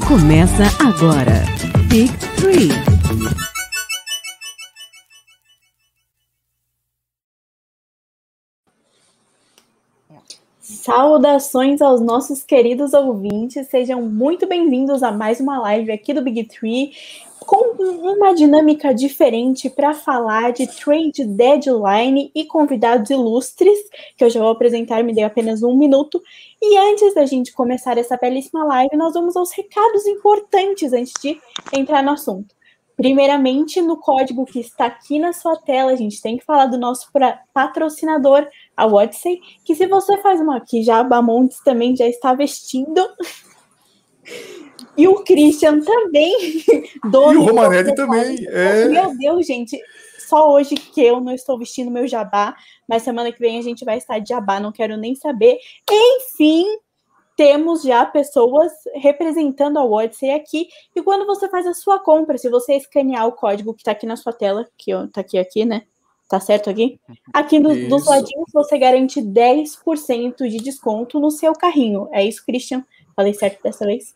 Começa agora. Big Three. Saudações aos nossos queridos ouvintes, sejam muito bem-vindos a mais uma live aqui do Big Tree, com uma dinâmica diferente para falar de trade deadline e convidados ilustres, que eu já vou apresentar, me dei apenas um minuto. E antes da gente começar essa belíssima live, nós vamos aos recados importantes antes de entrar no assunto. Primeiramente, no código que está aqui na sua tela, a gente tem que falar do nosso patrocinador, a Odyssey, que se você faz uma aqui, já a Bamontes também já está vestindo. E o Christian também, dono. E o Romanelli também. É... Meu Deus, gente, só hoje que eu não estou vestindo meu jabá, mas semana que vem a gente vai estar de jabá, não quero nem saber. Enfim, temos já pessoas representando a Odyssey aqui. E quando você faz a sua compra, se você escanear o código que está aqui na sua tela, que está aqui, aqui, né? Tá certo aqui? Aqui do, dos ladinhos você garante 10% de desconto no seu carrinho. É isso, Christian? Falei certo dessa vez?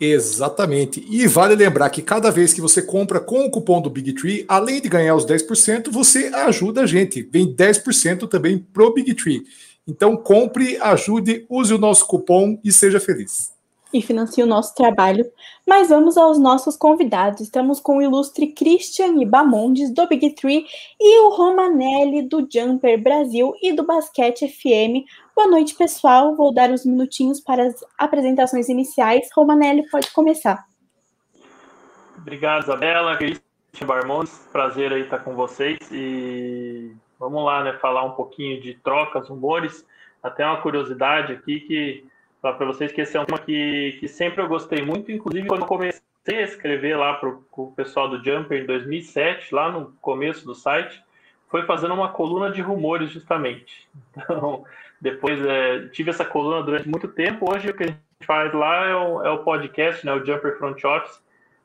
Exatamente. E vale lembrar que cada vez que você compra com o cupom do Big Tree, além de ganhar os 10%, você ajuda a gente. Vem 10% também pro Big Tree. Então compre, ajude, use o nosso cupom e seja feliz. E financie o nosso trabalho. Mas vamos aos nossos convidados. Estamos com o ilustre Christian Ibamondes, do Big Tree, e o Romanelli, do Jumper Brasil e do Basquete FM. Boa noite, pessoal. Vou dar uns minutinhos para as apresentações iniciais. Romanelli, pode começar. Obrigado, Isabela. Christian Barmondes, prazer aí estar com vocês. E Vamos lá, né? Falar um pouquinho de trocas, rumores. Até uma curiosidade aqui que para vocês que esse é um tema que, que sempre eu gostei muito, inclusive quando eu comecei a escrever lá para o pessoal do Jumper em 2007, lá no começo do site, foi fazendo uma coluna de rumores justamente. Então, depois é, tive essa coluna durante muito tempo. Hoje o que a gente faz lá é o, é o podcast, né, o Jumper Front Office,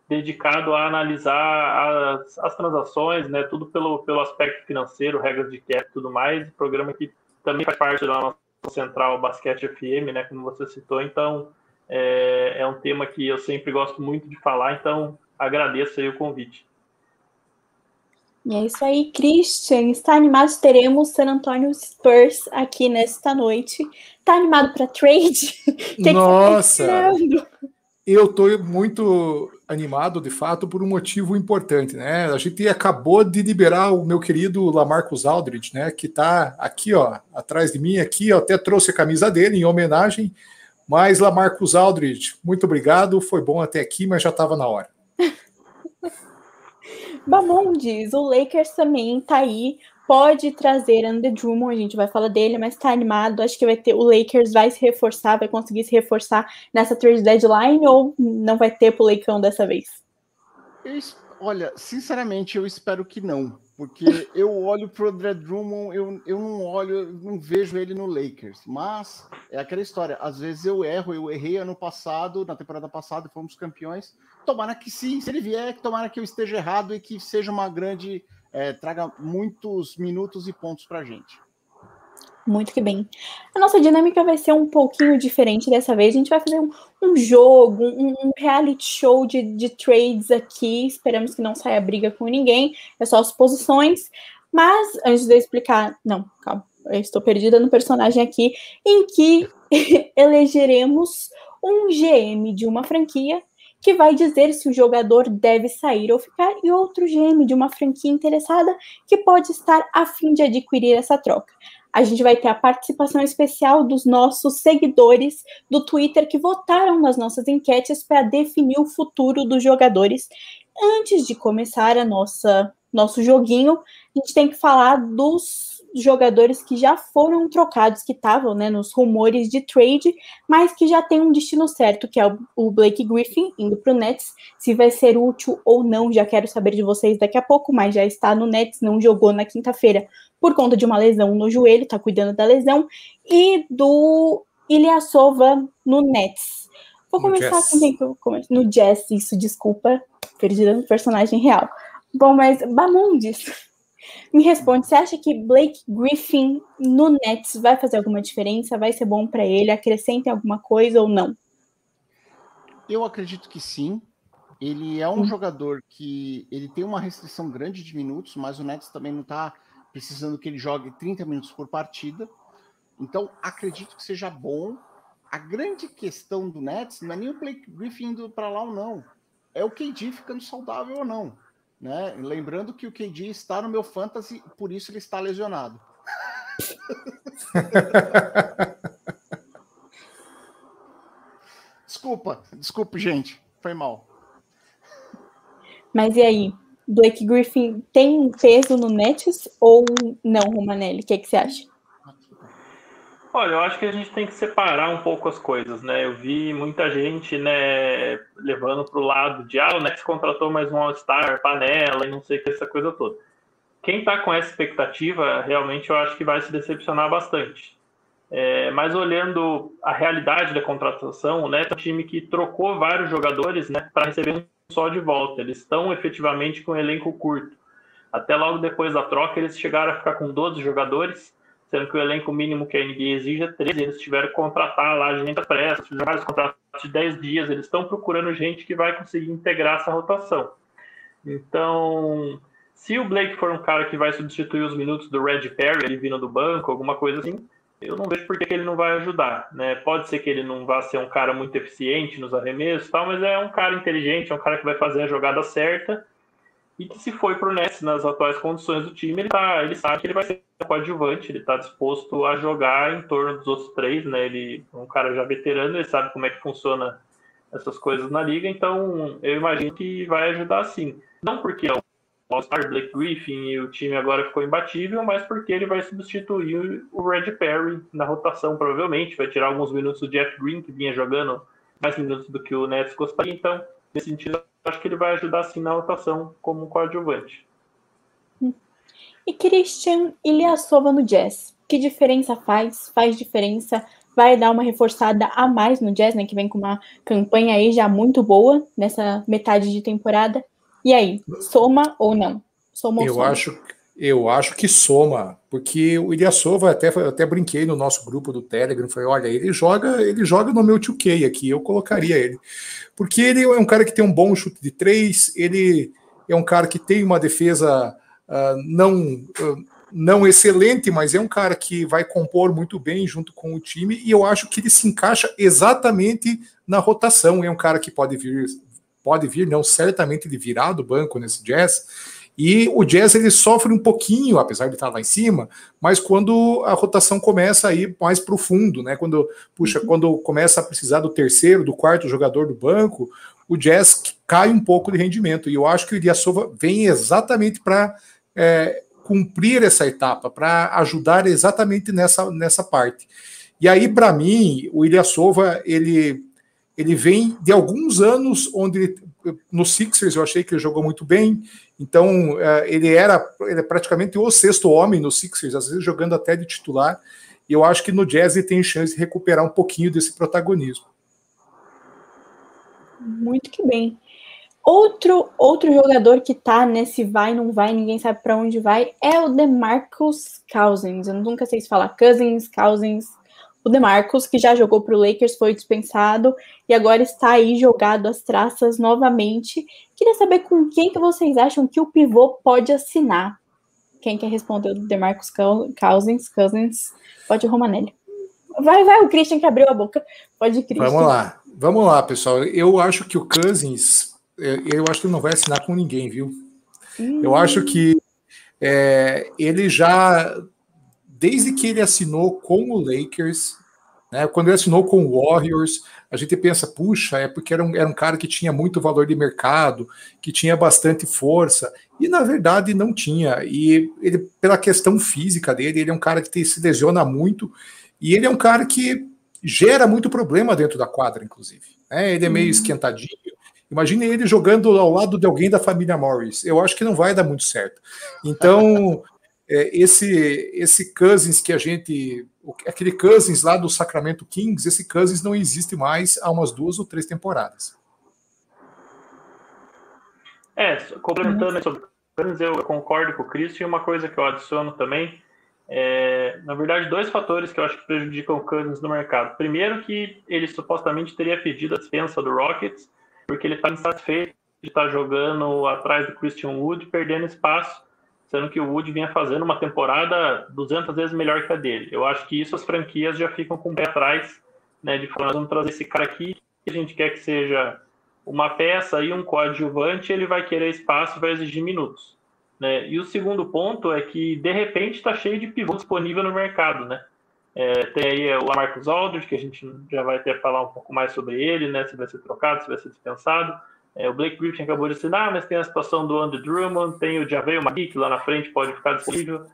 dedicado a analisar as, as transações, né, tudo pelo, pelo aspecto financeiro, regras de cap e tudo mais, programa que também faz parte da nossa central Basquete FM, né, como você citou, então é, é um tema que eu sempre gosto muito de falar, então agradeço aí o convite. E é isso aí, Christian. Está animado? Teremos San Antonio Spurs aqui nesta noite. Está animado para trade? Nossa! eu estou muito animado, de fato, por um motivo importante, né? A gente acabou de liberar o meu querido Lamarcus Aldridge, né? Que está aqui, ó, atrás de mim, aqui, eu até trouxe a camisa dele em homenagem. Mas Lamarcus Aldridge, muito obrigado, foi bom até aqui, mas já estava na hora. Bamondes, o Lakers também está aí pode trazer Andrew Drummond, a gente vai falar dele, mas tá animado. Acho que vai ter o Lakers vai se reforçar, vai conseguir se reforçar nessa trade deadline ou não vai ter pro Leicão dessa vez? Eu, olha, sinceramente, eu espero que não, porque eu olho pro André Drummond, eu, eu não olho, eu não vejo ele no Lakers. Mas é aquela história, às vezes eu erro, eu errei ano passado, na temporada passada, fomos campeões. Tomara que sim, se ele vier, tomara que eu esteja errado e que seja uma grande é, traga muitos minutos e pontos para a gente. Muito que bem. A nossa dinâmica vai ser um pouquinho diferente dessa vez. A gente vai fazer um, um jogo, um, um, reality show de, de trades aqui. Esperamos que não saia briga com ninguém. É só suposições. Mas, antes de eu explicar. Não, calma. Eu estou perdida no personagem aqui. Em que elegeremos um GM de uma franquia que vai dizer se o jogador deve sair ou ficar, e outro GM de uma franquia interessada que pode estar a fim de adquirir essa troca. A gente vai ter a participação especial dos nossos seguidores do Twitter que votaram nas nossas enquetes para definir o futuro dos jogadores. Antes de começar a nossa nosso joguinho, a gente tem que falar dos jogadores que já foram trocados, que estavam né, nos rumores de trade, mas que já tem um destino certo, que é o, Blake Griffin indo para o Nets. Se vai ser útil ou não, já quero saber de vocês daqui a pouco, mas já está no Nets, não jogou na quinta-feira por conta de uma lesão no joelho, está cuidando da lesão, e do Ilyasova no Nets. Vou começar com quem que eu começo? No Jazz, isso, desculpa, perdida no personagem real. Bom, mas Bamundes, me responde, você acha que Blake Griffin no Nets vai fazer alguma diferença? Vai ser bom para ele? Acrescenta alguma coisa ou não? Eu acredito que sim. Ele é um hum. jogador que ele tem uma restrição grande de minutos, mas o Nets também não está precisando que ele jogue 30 minutos por partida. Então, acredito que seja bom. A grande questão do Nets não é nem o Blake Griffin indo para lá ou não. É o KD ficando saudável ou não. Né? Lembrando que o KD está no meu fantasy, por isso ele está lesionado. desculpa, desculpe, gente. Foi mal. Mas e aí? Blake Griffin tem peso no Nets ou não, Romanelli? O que, é que você acha? Olha, eu acho que a gente tem que separar um pouco as coisas, né? Eu vi muita gente, né, levando para o lado de ah, o Nets contratou mais um All-Star, panela e não sei o que, essa coisa toda. Quem está com essa expectativa, realmente eu acho que vai se decepcionar bastante. É, mas olhando a realidade da contratação, Nets é um time que trocou vários jogadores né, para receber um só de volta. Eles estão efetivamente com um elenco curto. Até logo depois da troca, eles chegaram a ficar com 12 jogadores, sendo que o elenco mínimo que a NBA exige é 13. Eles tiveram que contratar lá gente pressa, fizeram vários contratos de 10 dias. Eles estão procurando gente que vai conseguir integrar essa rotação. Então, se o Blake for um cara que vai substituir os minutos do Red Perry, ele vindo do banco, alguma coisa assim, eu não vejo por que ele não vai ajudar. Né? Pode ser que ele não vá ser um cara muito eficiente nos arremessos, tal, mas é um cara inteligente, é um cara que vai fazer a jogada certa. E que se foi para o Nets nas atuais condições do time, ele, tá, ele sabe que ele vai ser coadjuvante, ele está disposto a jogar em torno dos outros três, né? Ele é um cara já veterano, ele sabe como é que funciona essas coisas na liga, então eu imagino que vai ajudar sim. Não porque é All-Star Blake Griffin e o time agora ficou imbatível, mas porque ele vai substituir o Red Perry na rotação, provavelmente. Vai tirar alguns minutos do Jeff Green, que vinha jogando mais minutos do que o Nets gostaria. Então, nesse sentido, acho que ele vai ajudar sim na rotação como coadjuvante. E Christian Ilyasova no Jazz. Que diferença faz? Faz diferença? Vai dar uma reforçada a mais no Jazz, né? Que vem com uma campanha aí já muito boa nessa metade de temporada. E aí, soma ou não? Soma ou eu soma? acho eu acho que soma, porque o Ilyasova até até brinquei no nosso grupo do Telegram, falei, olha, ele joga, ele joga no meu 2K aqui, eu colocaria ele. Porque ele é um cara que tem um bom chute de três, ele é um cara que tem uma defesa uh, não uh, não excelente, mas é um cara que vai compor muito bem junto com o time e eu acho que ele se encaixa exatamente na rotação. É um cara que pode vir pode vir, não, certamente ele virá do banco nesse Jazz. E o Jazz ele sofre um pouquinho, apesar de estar lá em cima, mas quando a rotação começa a ir mais profundo, né? Quando puxa, uhum. quando começa a precisar do terceiro, do quarto jogador do banco, o Jazz cai um pouco de rendimento. E eu acho que o Ilyasova vem exatamente para é, cumprir essa etapa, para ajudar exatamente nessa, nessa parte. E aí, para mim, o Ilyasova, ele ele vem de alguns anos onde no Sixers eu achei que ele jogou muito bem, então é, ele era, ele é praticamente o sexto homem no Sixers, às vezes jogando até de titular, e eu acho que no Jazz ele tem chance de recuperar um pouquinho desse protagonismo. Muito que bem. Outro, outro jogador que tá nesse vai, não vai, ninguém sabe para onde vai, é o DeMarcus Cousins. Eu nunca sei se falar Cousins, Cousins, o DeMarcus, que já jogou para o Lakers, foi dispensado e agora está aí jogado as traças novamente. Queria saber com quem que vocês acham que o pivô pode assinar. Quem quer responder o DeMarcus Cousins? Cousins? Pode o Romanelli. Vai, vai, o Christian que abriu a boca. Pode, Christian. Vamos lá. Vamos lá, pessoal. Eu acho que o Cousins, eu acho que ele não vai assinar com ninguém, viu? Hum. Eu acho que é, ele já desde que ele assinou com o Lakers, né, quando ele assinou com o Warriors, a gente pensa, puxa, é porque era um, era um cara que tinha muito valor de mercado, que tinha bastante força, e na verdade não tinha. E ele, pela questão física dele, ele é um cara que se lesiona muito, e ele é um cara que gera muito problema dentro da quadra, inclusive. Né? Ele é meio uhum. esquentadinho. Imagine ele jogando ao lado de alguém da família Morris. Eu acho que não vai dar muito certo. Então, é, esse esse Cousins que a gente aquele Cousins lá do Sacramento Kings, esse Cousins não existe mais há umas duas ou três temporadas. É, complementando sobre Cousins, eu concordo com o Christian, uma coisa que eu adiciono também É, na verdade, dois fatores que eu acho que prejudicam o Cousins no mercado. Primeiro, que ele supostamente teria pedido a dispensa do Rockets, porque ele está insatisfeito de estar tá jogando atrás do Christian Wood, perdendo espaço, sendo que o Wood vinha fazendo uma temporada 200 vezes melhor que a dele. Eu acho que isso as franquias já ficam com o pé atrás, né, de falar, nós vamos trazer esse cara aqui, que a gente quer que seja uma peça e um coadjuvante, ele vai querer espaço vai exigir minutos. Né? E o segundo ponto é que, de repente, está cheio de pivô disponível no mercado. Né? É, tem aí o Marcos Aldridge, que a gente já vai que falar um pouco mais sobre ele, né? se vai ser trocado, se vai ser dispensado. É, o Blake Griffin acabou de assinar, mas tem a situação do Andrew Drummond, tem o Javel Magui, que lá na frente pode ficar disponível.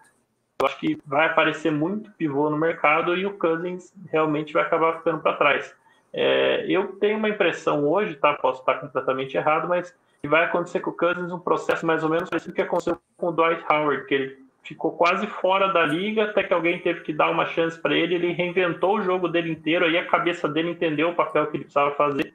Eu acho que vai aparecer muito pivô no mercado e o Cousins realmente vai acabar ficando para trás. É, eu tenho uma impressão hoje, tá? Posso estar completamente errado, mas vai acontecer com o Cousins um processo mais ou menos parecido que aconteceu com o Dwight Howard, que ele ficou quase fora da liga até que alguém teve que dar uma chance para ele. Ele reinventou o jogo dele inteiro, aí a cabeça dele entendeu o papel que ele precisava fazer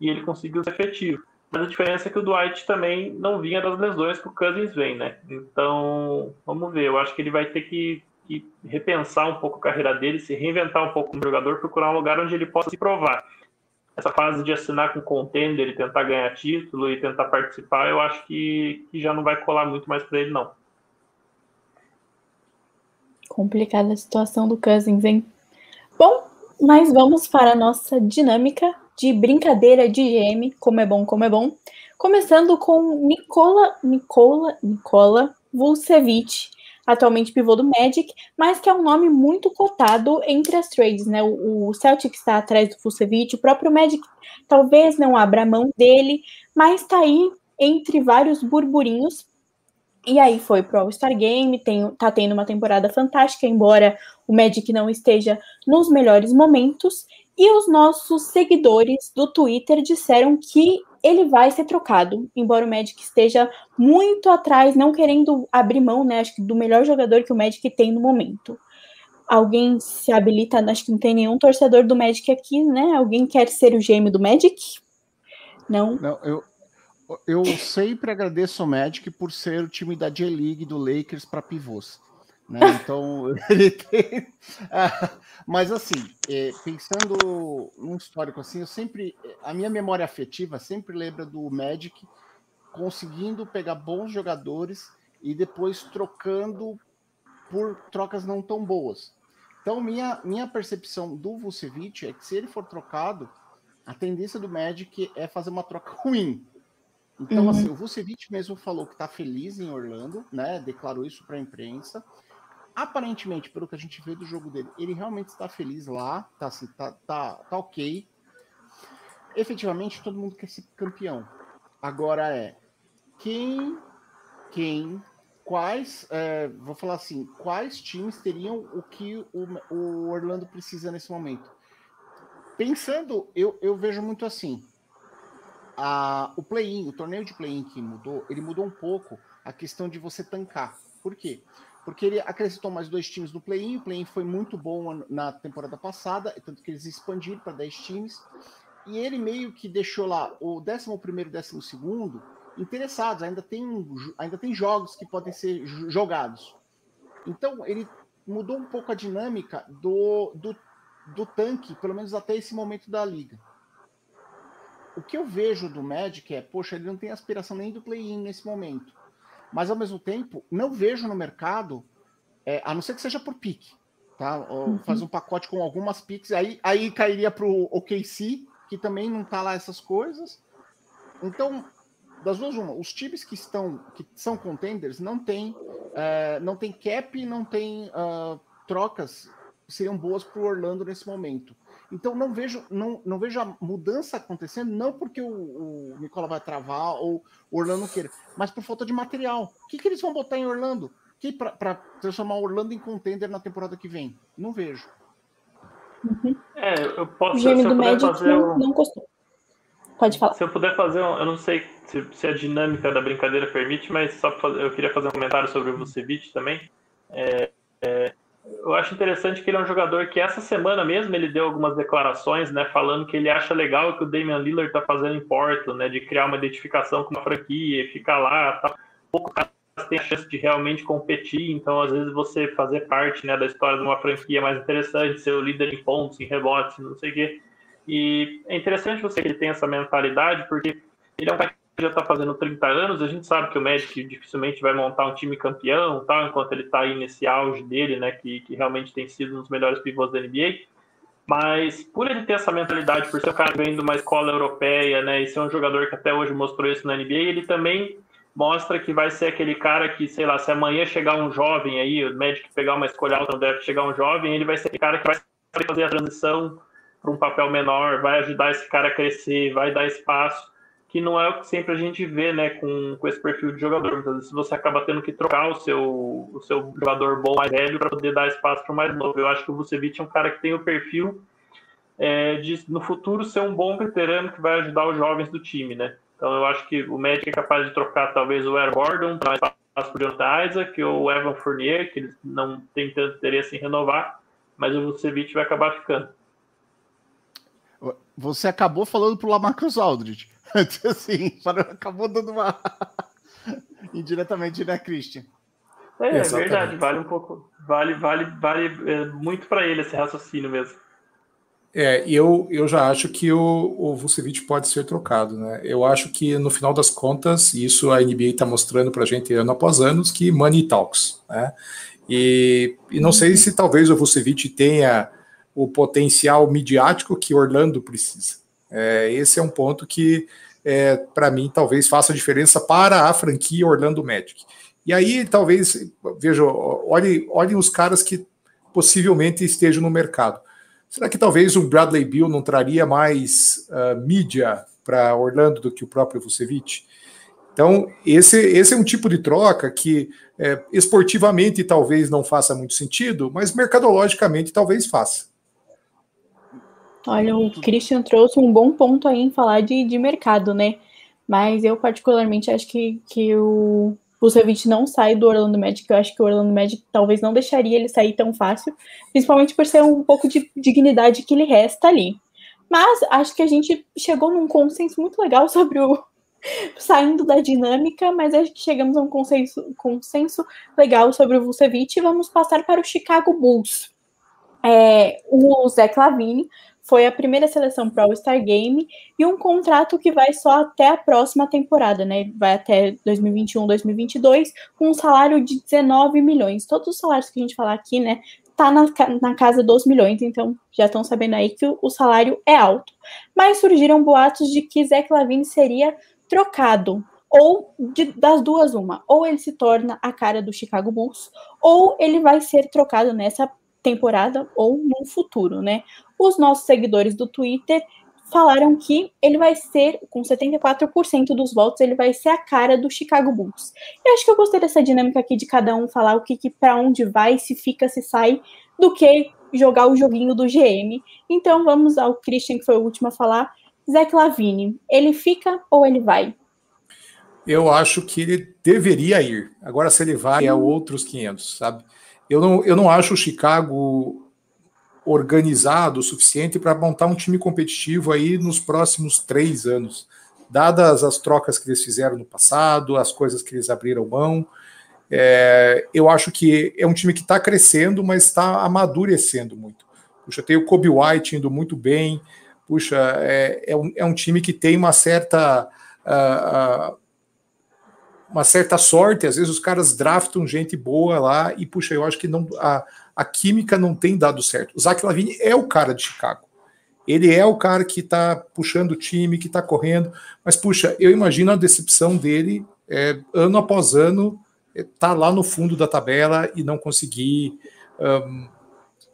e ele conseguiu ser efetivo. Mas a diferença é que o Dwight também não vinha das lesões que o Cousins vem, né? Então, vamos ver. Eu acho que ele vai ter que que repensar um pouco a carreira dele, se reinventar um pouco como jogador, procurar um lugar onde ele possa se provar. Essa fase de assinar com contender e tentar ganhar título e tentar participar, eu acho que, que já não vai colar muito mais para ele, não. Complicada a situação do Cousins, hein? Bom, mas vamos para a nossa dinâmica de brincadeira de GM, como é bom, como é bom. Começando com Nicola, Nicola, Nicola Vucevic, atualmente pivô do Magic, mas que é um nome muito cotado entre as trades, né? O, o Celtic está atrás do Vucevic, o próprio Magic talvez não abra mão dele, mas está aí entre vários burburinhos. E aí foi pro All-Star Game, tem, tá tendo uma temporada fantástica, embora o Magic não esteja nos melhores momentos. E os nossos seguidores do Twitter disseram que ele vai ser trocado, embora o Magic esteja muito atrás, não querendo abrir mão, né, acho que do melhor jogador que o Magic tem no momento. Alguém se habilita, acho que não tem nenhum torcedor do Magic aqui, né? Alguém quer ser o gêmeo do Magic? Não. Não, eu, eu sempre agradeço ao Magic por ser o time da J-League do Lakers para pivôs. Né? Então, ele tem. mas, assim, é, pensando num histórico assim, eu sempre. A minha memória afetiva sempre lembra do Magic conseguindo pegar bons jogadores e depois trocando por trocas não tão boas. Então, minha, minha percepção do Vucevic é que se ele for trocado, a tendência do Magic é fazer uma troca ruim. Então, uhum. assim, o Vucevic mesmo falou que está feliz em Orlando, né? Declarou isso para a imprensa aparentemente, pelo que a gente vê do jogo dele, ele realmente está feliz lá, tá, assim, tá, tá, tá ok. Efetivamente, todo mundo quer ser campeão. Agora é quem, quem, quais, é, vou falar assim, quais times teriam o que o, o Orlando precisa nesse momento? Pensando, eu, eu vejo muito assim. A, o play-in, o torneio de play-in que mudou, ele mudou um pouco a questão de você tancar. Por quê? porque ele acrescentou mais dois times no play-in. O play-in foi muito bom na temporada passada, tanto que eles expandiram para 10 times. E ele meio que deixou lá o 11 e 12 interessados. Ainda tem, ainda tem jogos que podem ser jogados. Então, ele mudou um pouco a dinâmica do, do, do tanque, pelo menos até esse momento da liga. O que eu vejo do Magic é, poxa, ele não tem aspiração nem do play-in nesse momento mas ao mesmo tempo não vejo no mercado, é, a não ser que seja por pique, tá? Uhum. Faz um pacote com algumas piques, aí, aí cairia para o OKC, que também não tá lá essas coisas. Então, das duas uma, os times que estão, que são contenders, não tem, é, não tem cap, não tem uh, trocas que seriam boas para o Orlando nesse momento. Então não vejo, não, não vejo a mudança acontecendo, não porque o, o Nicola vai travar ou o Orlando queira, mas por falta de material. O que, que eles vão botar em Orlando? Para transformar o Orlando em contender na temporada que vem? Não vejo. Uhum. É, eu posso o se eu puder fazer não, um... não gostou. Pode falar. Se eu puder fazer, um, eu não sei se, se, a dinâmica da brincadeira permite, mas só fazer, eu queria fazer um comentário sobre o Vucevic também. É, é, eu acho interessante que ele é um jogador que essa semana mesmo ele deu algumas declarações, né, falando que ele acha legal o que o Damian Lillard está fazendo em Porto, né, de criar uma identificação com uma franquia e ficar lá, tá pouco tem a chance de realmente competir. Então, às vezes, você fazer parte né, da história de uma franquia mais interessante, ser o líder em pontos, em rebotes, não sei o quê. E é interessante você que ele tem essa mentalidade, porque ele é um cara já está fazendo 30 anos, a gente sabe que o Magic dificilmente vai montar um time campeão, tal, enquanto ele está aí nesse auge dele, né, que, que realmente tem sido um dos melhores pivôs da NBA. Mas por ele ter essa mentalidade, por ser um cara que vem de uma escola europeia, né, e ser um jogador que até hoje mostrou isso na NBA, ele também mostra que vai ser aquele cara que, sei lá, se amanhã chegar um jovem aí, o Magic pegar uma escolha alta no draft, chegar um jovem, ele vai ser aquele cara que vai fazer a transição para um papel menor, vai ajudar esse cara a crescer, vai dar espaço, que não é o que sempre a gente vê, né, com, com esse perfil de jogador. Muitas vezes você acaba tendo que trocar o seu, o seu jogador bom mais velho para poder dar espaço para o mais novo. Eu acho que o Vucevic é um cara que tem o perfil é, de, no futuro, ser um bom veterano que vai ajudar os jovens do time, né? Então eu acho que o Magic é capaz de trocar talvez o Air Gordon para espaço para o Jonathan Isaac ou o Evan Fournier, que eles não têm tanto interesse em renovar, mas o Vucevic vai acabar ficando. Você acabou falando pro Lamarcus Aldridge. assim, acabou dando uma. Indiretamente, né, Christian? É, é verdade, vale um pouco. Vale, vale, vale é, muito para ele esse raciocínio mesmo. É, eu, eu já acho que o, o Vucevic pode ser trocado, né? Eu acho que no final das contas, isso a NBA está mostrando para a gente ano após ano, que money talks, né? E, e não sei se talvez o Vucevic tenha o potencial midiático que Orlando precisa. É, esse é um ponto que, é, para mim, talvez faça diferença para a franquia Orlando Magic. E aí, talvez, veja, olhem olhe os caras que possivelmente estejam no mercado. Será que talvez o Bradley Bill não traria mais uh, mídia para Orlando do que o próprio Vucevic? Então, esse, esse é um tipo de troca que é, esportivamente talvez não faça muito sentido, mas mercadologicamente talvez faça. Olha, o Christian trouxe um bom ponto aí em falar de, de mercado, né? Mas eu, particularmente, acho que, que o Vucevic não sai do Orlando Magic. Eu acho que o Orlando Magic talvez não deixaria ele sair tão fácil, principalmente por ser um pouco de dignidade que lhe resta ali. Mas acho que a gente chegou num consenso muito legal sobre o saindo da dinâmica, mas acho que chegamos a um consenso, consenso legal sobre o Vucevic e vamos passar para o Chicago Bulls. É, o Zé Clavini foi a primeira seleção para o All-Star Game e um contrato que vai só até a próxima temporada, né? Vai até 2021, 2022, com um salário de 19 milhões. Todos os salários que a gente falar aqui, né, tá na, na casa dos milhões, então já estão sabendo aí que o, o, salário é alto. Mas surgiram boatos de que Zach Lavine seria trocado, ou de, das duas uma, ou ele se torna a cara do Chicago Bulls, ou ele vai ser trocado nessa temporada ou no futuro, né? Os nossos seguidores do Twitter falaram que ele vai ser, com 74% dos votos, ele vai ser a cara do Chicago Bulls. Eu acho que eu gostei dessa dinâmica aqui de cada um falar o que, que para onde vai, se fica, se sai, do que jogar o joguinho do GM. Então vamos ao Christian, que foi o último a falar. Zach Lavine, ele fica ou ele vai? Eu acho que ele deveria ir. Agora, se ele vai, é outros 500, sabe? Eu não, eu não acho o Chicago organizado o suficiente para montar um time competitivo aí nos próximos três anos, dadas as trocas que eles fizeram no passado, as coisas que eles abriram mão. É, eu acho que é um time que está crescendo, mas está amadurecendo muito. Puxa, tem o Kobe White indo muito bem. Puxa, é, é, um, é um time que tem uma certa. Uh, uh, uma certa sorte, às vezes os caras draftam gente boa lá e, puxa, eu acho que não, a, a química não tem dado certo. O Zach Lavine é o cara de Chicago. Ele é o cara que está puxando o time, que está correndo. Mas, puxa, eu imagino a decepção dele é, ano após ano, é, tá lá no fundo da tabela e não conseguir um,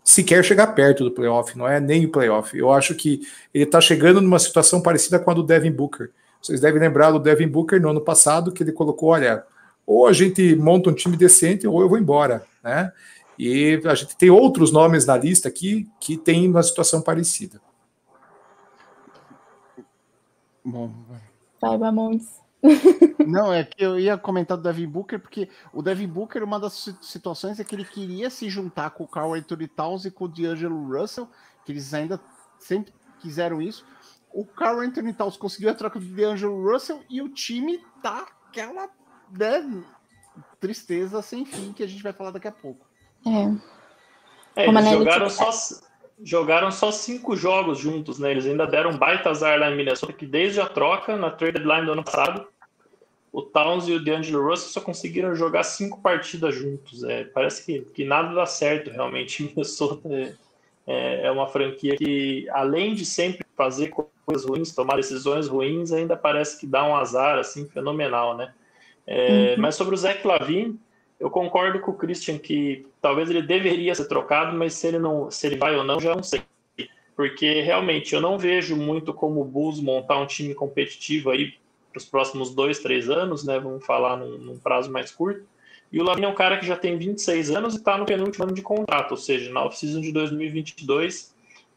sequer chegar perto do playoff, não é nem o playoff. Eu acho que ele está chegando numa situação parecida com a do Devin Booker. Vocês devem lembrar do Devin Booker no ano passado, que ele colocou: olha, ou a gente monta um time decente, ou eu vou embora, né? E a gente tem outros nomes na lista aqui que tem uma situação parecida. Bom, vai, vamos. Não, é que eu ia comentar do Devin Booker, porque o Devin Booker, uma das situações é que ele queria se juntar com o Carl Anthony Towns e com o D'Angelo Russell, que eles ainda sempre quiseram isso. O Carl Anthony Towns conseguiu a troca do D'Angelo Russell e o time tá aquela. Né, tristeza sem fim que a gente vai falar daqui a pouco. É. É, eles jogaram só, jogaram só cinco jogos juntos, né? Eles ainda deram um baita azar lá em Minnesota, que desde a troca, na trade deadline do ano passado, o Towns e o DeAngelo Russell só conseguiram jogar cinco partidas juntos. É, parece que, que nada dá certo realmente. Minnesota é, é, é uma franquia que, além de sempre fazer coisas ruins, tomar decisões ruins, ainda parece que dá um azar assim fenomenal, né? É, uhum. Mas sobre o Zach Lavine, eu concordo com o Christian que talvez ele deveria ser trocado, mas se ele não, se ele vai ou não, já não sei. Porque realmente eu não vejo muito como o Bulls montar um time competitivo aí para os próximos dois, três anos, né? Vamos falar num, num prazo mais curto. E o Lavine é um cara que já tem 26 anos e está no penúltimo ano de contrato, ou seja, na off-season de 2022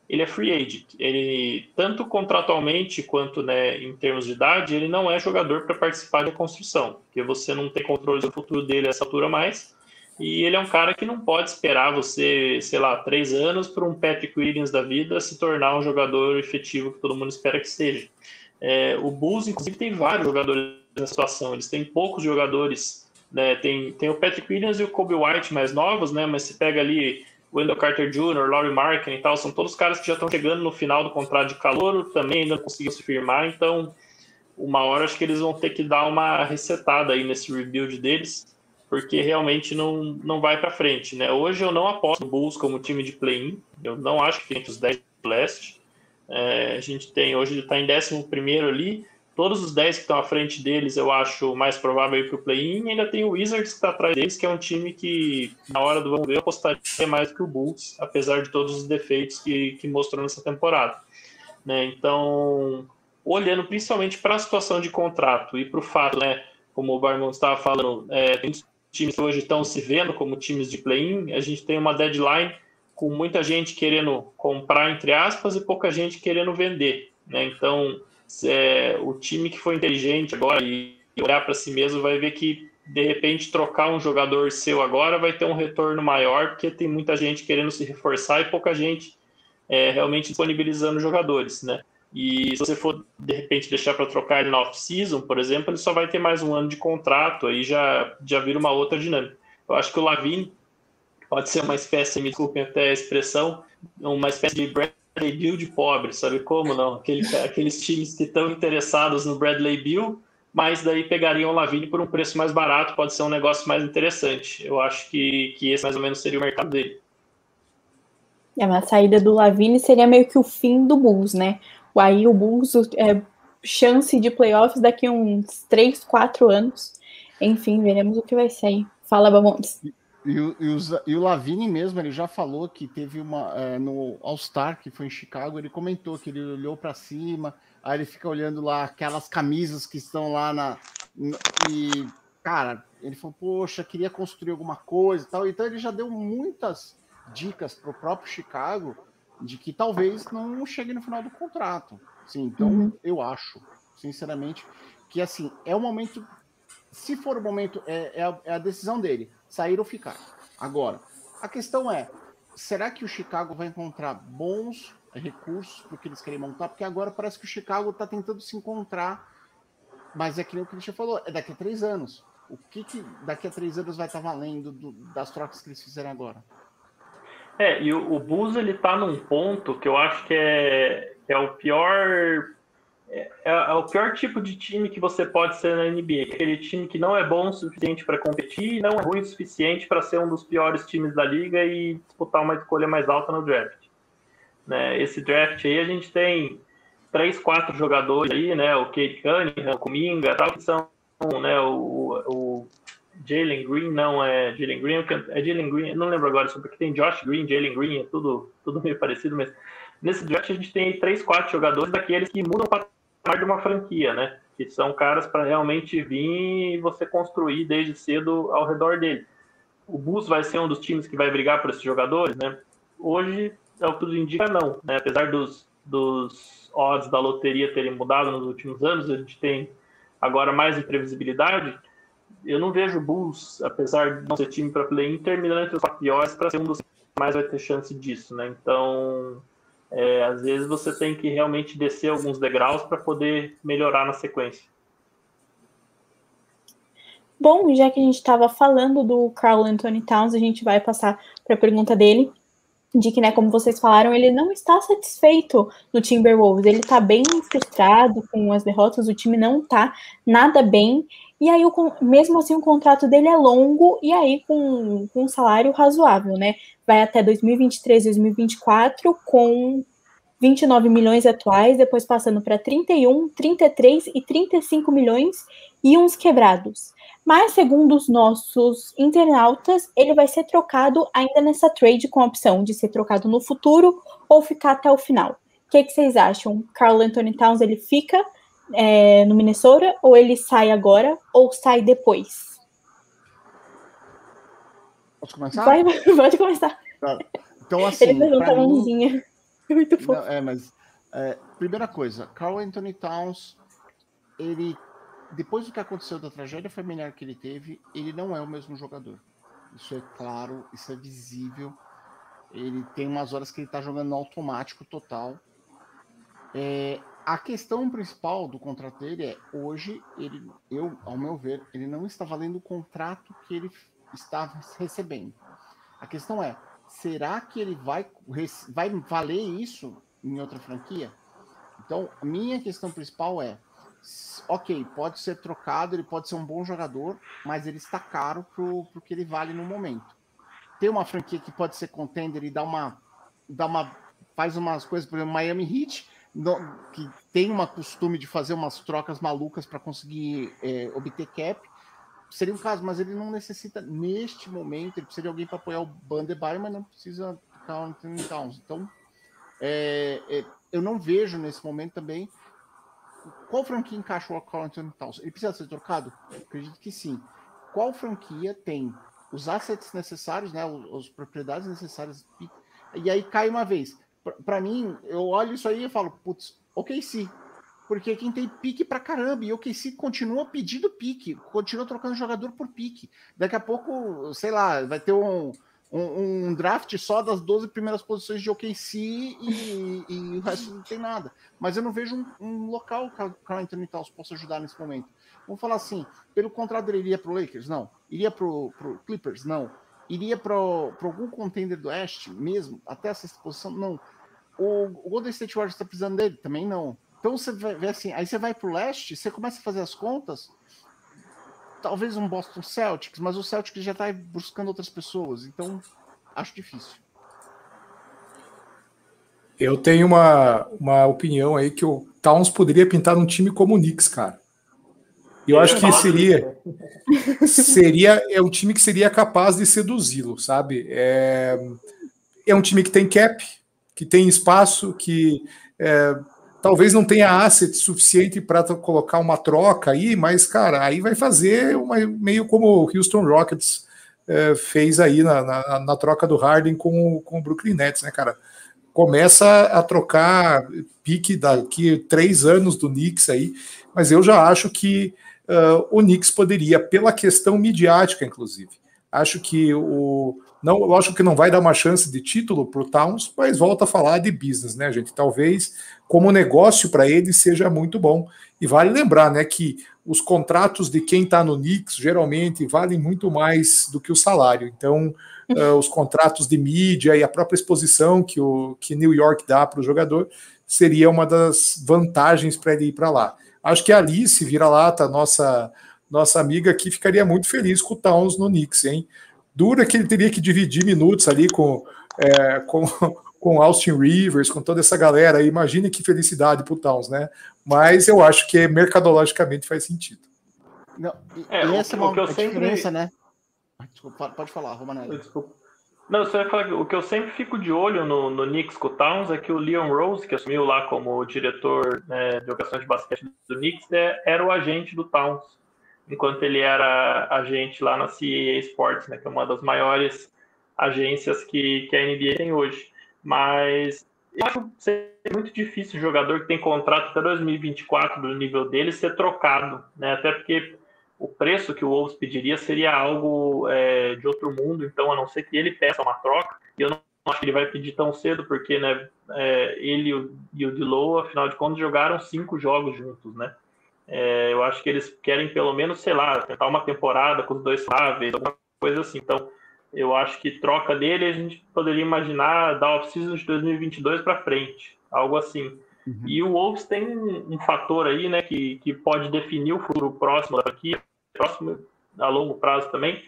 ele é free agent. Ele, tanto contratualmente quanto né, em termos de idade, ele não é jogador para participar da construção, porque você não tem controle do futuro dele a essa altura mais. E ele é um cara que não pode esperar você, sei lá, três anos para um Patrick Williams da vida se tornar um jogador efetivo que todo mundo espera que seja. É, o Bulls, inclusive, tem vários jogadores nessa situação. Eles têm poucos jogadores. Né? Tem, tem o Patrick Williams e o Kobe White mais novos, né? mas se pega ali Wendell Carter Jr., Laurie Markin e tal, são todos caras que já estão chegando no final do contrato de calor, também ainda não conseguiram se firmar, então uma hora acho que eles vão ter que dar uma resetada aí nesse rebuild deles, porque realmente não, não vai para frente, né? Hoje eu não aposto no Bulls como time de play-in, eu não acho que entre os 10 do leste, é, a gente tem, hoje ele está em 11 ali. Todos os 10 que estão à frente deles, eu acho mais provável ir para o play-in. Ainda tem o Wizards que está atrás deles, que é um time que, na hora do vamos ver, eu apostaria mais que o Bulls, apesar de todos os defeitos que, que mostrou nessa temporada. Né? Então, olhando principalmente para a situação de contrato e para o fato, né, como o Barman estava falando, é, tem times que hoje estão se vendo como times de play-in, a gente tem uma deadline com muita gente querendo comprar, entre aspas, e pouca gente querendo vender. Né? Então, é, o time que for inteligente agora e olhar para si mesmo vai ver que, de repente, trocar um jogador seu agora vai ter um retorno maior, porque tem muita gente querendo se reforçar e pouca gente é, realmente disponibilizando jogadores. Né? E se você for, de repente, deixar para trocar ele na off-season, por exemplo, ele só vai ter mais um ano de contrato, aí já, já vira uma outra dinâmica. Eu acho que o Lavine pode ser uma espécie, me desculpem até a expressão, uma espécie de Bill de pobre, sabe como não? Aquele, aqueles times que estão interessados no Bradley Bill, mas daí pegariam o Lavine por um preço mais barato, pode ser um negócio mais interessante. Eu acho que, que esse mais ou menos seria o mercado dele. É, uma saída do Lavine seria meio que o fim do Bulls, né? Aí o Bulls é chance de playoffs daqui a uns 3, 4 anos. Enfim, veremos o que vai sair. Fala, Bamontes. E o, e, o, e o Lavini mesmo, ele já falou que teve uma. É, no All-Star, que foi em Chicago, ele comentou que ele olhou para cima, aí ele fica olhando lá aquelas camisas que estão lá na. E, cara, ele falou, poxa, queria construir alguma coisa e tal. Então ele já deu muitas dicas para o próprio Chicago de que talvez não chegue no final do contrato. Sim, então uhum. eu acho, sinceramente, que assim, é o momento. Se for o momento, é, é, a, é a decisão dele sair ou ficar. Agora, a questão é: será que o Chicago vai encontrar bons recursos para o que eles querem montar? Porque agora parece que o Chicago está tentando se encontrar, mas é que nem o falou: é daqui a três anos. O que, que daqui a três anos vai estar tá valendo do, das trocas que eles fizeram agora? É, e o, o Bulls ele tá num ponto que eu acho que é, é o pior é, é, o pior tipo de time que você pode ser na NBA. Aquele time que não é bom o suficiente para competir não é ruim o suficiente para ser um dos piores times da liga e disputar uma escolha mais alta no draft. Né? Esse draft aí a gente tem três, quatro jogadores aí, né? O Kate Cunningham, o Kuminga, tal, que são né, o, o Jalen Green, não é Jalen Green, é Jalen Green, não lembro agora, porque tem Josh Green, Jalen Green, é tudo, tudo meio parecido, mas nesse draft a gente tem três, quatro jogadores daqueles que mudam para de uma franquia, né? Que são caras para realmente vir e você construir desde cedo ao redor dele. O Bus vai ser um dos times que vai brigar por esses jogadores, né? Hoje, é o que tudo indica, não. Né? Apesar dos, dos odds da loteria terem mudado nos últimos anos, a gente tem agora mais imprevisibilidade. Eu não vejo o Bulls, apesar de não ser time para play-in, terminando entre os piores para ser um dos que mais vai ter chance disso, né? Então, é, às vezes você tem que realmente descer alguns degraus para poder melhorar na sequência. Bom, já que a gente estava falando do Carl Anthony Towns, a gente vai passar para a pergunta dele, de que, né, como vocês falaram, ele não está satisfeito no Timberwolves, ele está bem frustrado com as derrotas, o time não está nada bem, e aí, o, mesmo assim, o contrato dele é longo, e aí com, com um salário razoável, né, vai até 2023, 2024, com 29 milhões atuais, depois passando para 31, 33 e 35 milhões e uns quebrados. Mas, segundo os nossos internautas, ele vai ser trocado ainda nessa trade com a opção de ser trocado no futuro ou ficar até o final. O que, que vocês acham? Carl Anthony Towns ele fica é, no Minnesota ou ele sai agora ou sai depois? Posso começar? Vai, pode começar. Tá. Então, assim. Ele pergunta a mãozinha. Muito fofo. Não, é, mas. É, primeira coisa, Carl Anthony Towns, ele. Depois do que aconteceu da tragédia familiar que ele teve, ele não é o mesmo jogador. Isso é claro, isso é visível. Ele tem umas horas que ele tá jogando no automático total. É, a questão principal do contrato dele é hoje ele, eu, ao meu ver, ele não está valendo o contrato que ele está recebendo. A questão é, será que ele vai, vai valer isso em outra franquia? Então, minha questão principal é: ok, pode ser trocado, ele pode ser um bom jogador, mas ele está caro pro, pro que ele vale no momento. Tem uma franquia que pode ser contender e dá uma, dá uma faz umas coisas, por exemplo, Miami Heat, no, que tem uma costume de fazer umas trocas malucas para conseguir é, obter cap seria um caso, mas ele não necessita neste momento, ele precisa de alguém para apoiar o Bandebaio, mas não precisa ficar Anthony Towns. Então, é, é, eu não vejo nesse momento também qual franquia encaixa o Carl Towns. Ele precisa ser trocado? Eu acredito que sim. Qual franquia tem os assets necessários, né, as propriedades necessárias? E aí cai uma vez. Para mim, eu olho isso aí e falo, putz, ok, sim, porque quem tem pique pra caramba, e o OKC continua pedindo pique, continua trocando jogador por pique. Daqui a pouco, sei lá, vai ter um, um, um draft só das 12 primeiras posições de OKC e, e o resto não tem nada. Mas eu não vejo um, um local que o Carl Anthony Towns possa ajudar nesse momento. Vamos falar assim, pelo contrário, ele iria pro Lakers? Não. Iria pro, pro Clippers? Não. Iria para algum contender do Oeste mesmo, até essa posição? Não. O, o Golden State Warriors está precisando dele? Também não. Então você vê assim, aí você vai para o leste, você começa a fazer as contas, talvez um Boston Celtics, mas o Celtics já está buscando outras pessoas, então acho difícil. Eu tenho uma, uma opinião aí que o Towns poderia pintar um time como o Knicks, cara. Eu acho que seria seria é um time que seria capaz de seduzi-lo, sabe? É, é um time que tem cap, que tem espaço, que é, talvez não tenha asset suficiente para colocar uma troca aí, mas, cara, aí vai fazer uma, meio como o Houston Rockets é, fez aí na, na, na, troca do Harden com, com o Brooklyn Nets, né, cara? Começa a trocar pique daqui três anos do Knicks aí, mas eu já acho que uh, o Knicks poderia, pela questão midiática, inclusive. Acho que o, não, lógico que não vai dar uma chance de título para o Towns, mas volta a falar de business, né, gente? Talvez como negócio para ele seja muito bom. E vale lembrar, né, que os contratos de quem está no Knicks geralmente valem muito mais do que o salário. Então, uh, os contratos de mídia e a própria exposição que o que New York dá para o jogador seria uma das vantagens para ele ir para lá. Acho que a Alice vira-lata, nossa nossa amiga aqui, ficaria muito feliz com o Towns no Knicks, hein? Dura que ele teria que dividir minutos ali com, é, com, com Austin Rivers, com toda essa galera. Imagine que felicidade para o Towns, né? Mas eu acho que mercadologicamente faz sentido. Não, e, é, e essa é uma sempre... diferença, né? Desculpa, pode falar, Romanelli. Desculpa. Não, você vai falar que o que eu sempre fico de olho no, no Knicks com o Towns é que o Leon Rose, que assumiu lá como diretor né, de operações de basquete do Knicks, é, era o agente do Towns enquanto ele era agente lá na CAA Sports, né, que é uma das maiores agências que, que a NBA tem hoje. Mas eu acho muito difícil o jogador que tem contrato até 2024 do nível dele ser trocado, né? Até porque o preço que o Wolves pediria seria algo é, de outro mundo, então a não ser que ele peça uma troca, e eu não acho que ele vai pedir tão cedo, porque né, é, ele e o, o Dilow, afinal de contas, jogaram cinco jogos juntos, né? É, eu acho que eles querem pelo menos, sei lá, tentar uma temporada com os dois suaves, alguma coisa assim. Então, eu acho que troca dele a gente poderia imaginar da off-season de 2022 para frente, algo assim. Uhum. E o Wolves tem um, fator aí, né, que, que pode definir o futuro próximo daqui, próximo a longo prazo também,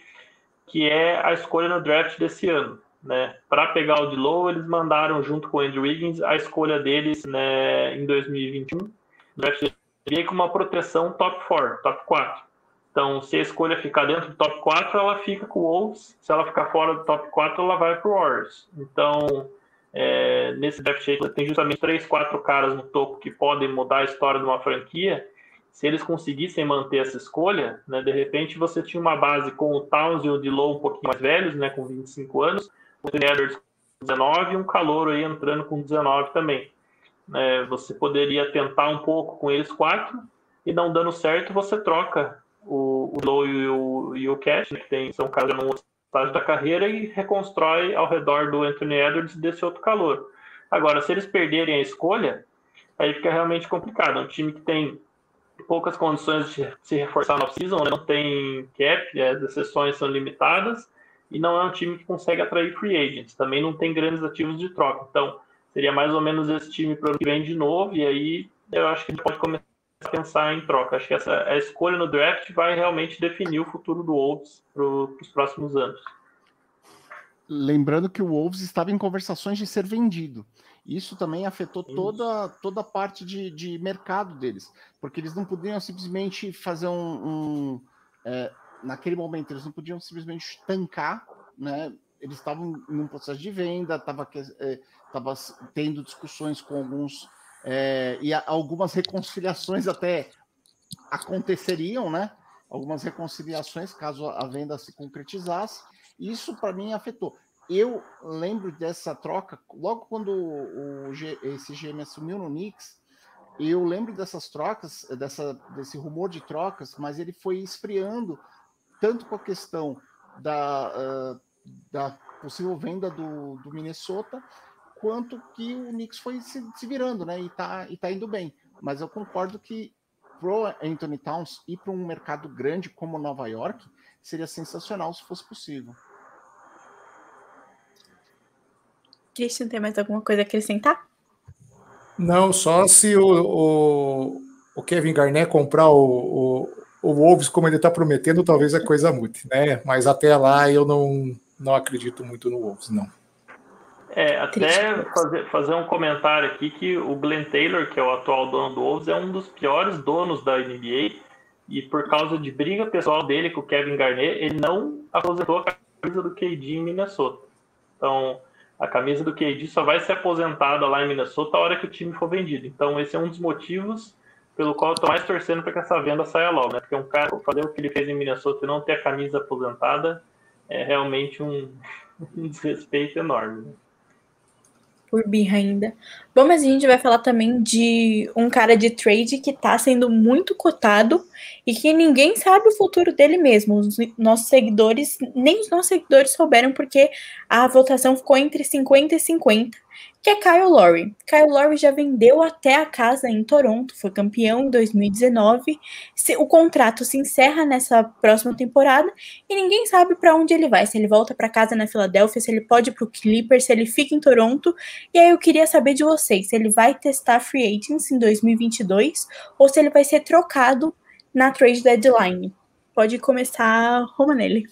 que é a escolha no draft desse ano. Né? Para pegar o de low, eles mandaram junto com o Andrew Wiggins a escolha deles né, em 2021. O draft seria com uma proteção top 4, top 4. Então, se a escolha ficar dentro do top 4, ela fica com o Wolves. Se ela ficar fora do top 4, ela vai para o Warriors. Então, é, nesse draft aí, tem justamente três, quatro caras no topo que podem mudar a história de uma franquia se eles conseguissem manter essa escolha, né, de repente você tinha uma base com o Towns e o Dilow um pouquinho mais velhos, né, com 25 anos, o Edwards com 19 e um Calouro aí entrando com 19 também. É, você poderia tentar um pouco com eles quatro e não dando certo, você troca o, o Low e o, e o Cash, né, que tem, são caras outro estágio da carreira, e reconstrói ao redor do Anthony Edwards desse outro calor. Agora, se eles perderem a escolha, aí fica realmente complicado. É um time que tem poucas condições de se reforçar na off-season, né? não tem cap, as exceções são limitadas, e não é um time que consegue atrair free agents, também não tem grandes ativos de troca. Então, seria mais ou menos esse time para o que vem de novo, e aí eu acho que a gente pode começar a pensar em troca. Acho que essa a escolha no draft vai realmente definir o futuro do Wolves para os próximos anos. Lembrando que o Wolves estava em conversações de ser vendido. Isso também afetou toda, toda a parte de, de mercado deles, porque eles não podiam simplesmente fazer um. um é, naquele momento, eles não podiam simplesmente tancar, né? Eles estavam em um processo de venda, estava é, tava tendo discussões com alguns. É, e algumas reconciliações até aconteceriam, né? Algumas reconciliações, caso a venda se concretizasse. Isso, para mim, afetou eu lembro dessa troca, logo quando o, G, esse GM assumiu no Knicks, eu lembro dessas trocas, dessa, desse rumor de trocas, mas ele foi esfriando tanto com a questão da, uh, da possível venda do, do Minnesota, quanto que o Knicks foi se, se, virando, né? E tá, e tá indo bem. Mas eu concordo que pro Anthony Towns ir para um mercado grande como Nova York seria sensacional se fosse possível. Christian, tem mais alguma coisa a acrescentar? Não, só se o, o, o Kevin Garnett comprar o, o, o Wolves como ele está prometendo, talvez a coisa mude, né? Mas até lá eu não, não acredito muito no Wolves, não. É, até fazer, fazer um comentário aqui que o Glenn Taylor, que é o atual dono do Wolves, é um dos piores donos da NBA e por causa de briga pessoal dele com o Kevin Garnett, ele não aposentou a camisa do KD em Minnesota. Então, a camisa do KD só vai ser aposentada lá em Minnesota a hora que o time for vendido. Então, esse é um dos motivos pelo qual eu tô mais torcendo para que essa venda saia logo, né? Porque um cara fazer o que ele fez em Minnesota e não ter a camisa aposentada é realmente um, um desrespeito enorme. Né? Por birra ainda. Bom, mas a gente vai falar também de um cara de trade que tá sendo muito cotado e que ninguém sabe o futuro dele mesmo. Os nossos seguidores, nem os nossos seguidores souberam porque a votação ficou entre 50 e 50 que é Kyle Lowry. Kyle Lowry já vendeu até a casa em Toronto, foi campeão em 2019. O contrato se encerra nessa próxima temporada e ninguém sabe para onde ele vai. Se ele volta para casa na Filadélfia, se ele pode para o Clippers, se ele fica em Toronto. E aí eu queria saber de vocês, se ele vai testar free agents em 2022 ou se ele vai ser trocado na trade deadline. Pode começar, Romanelli.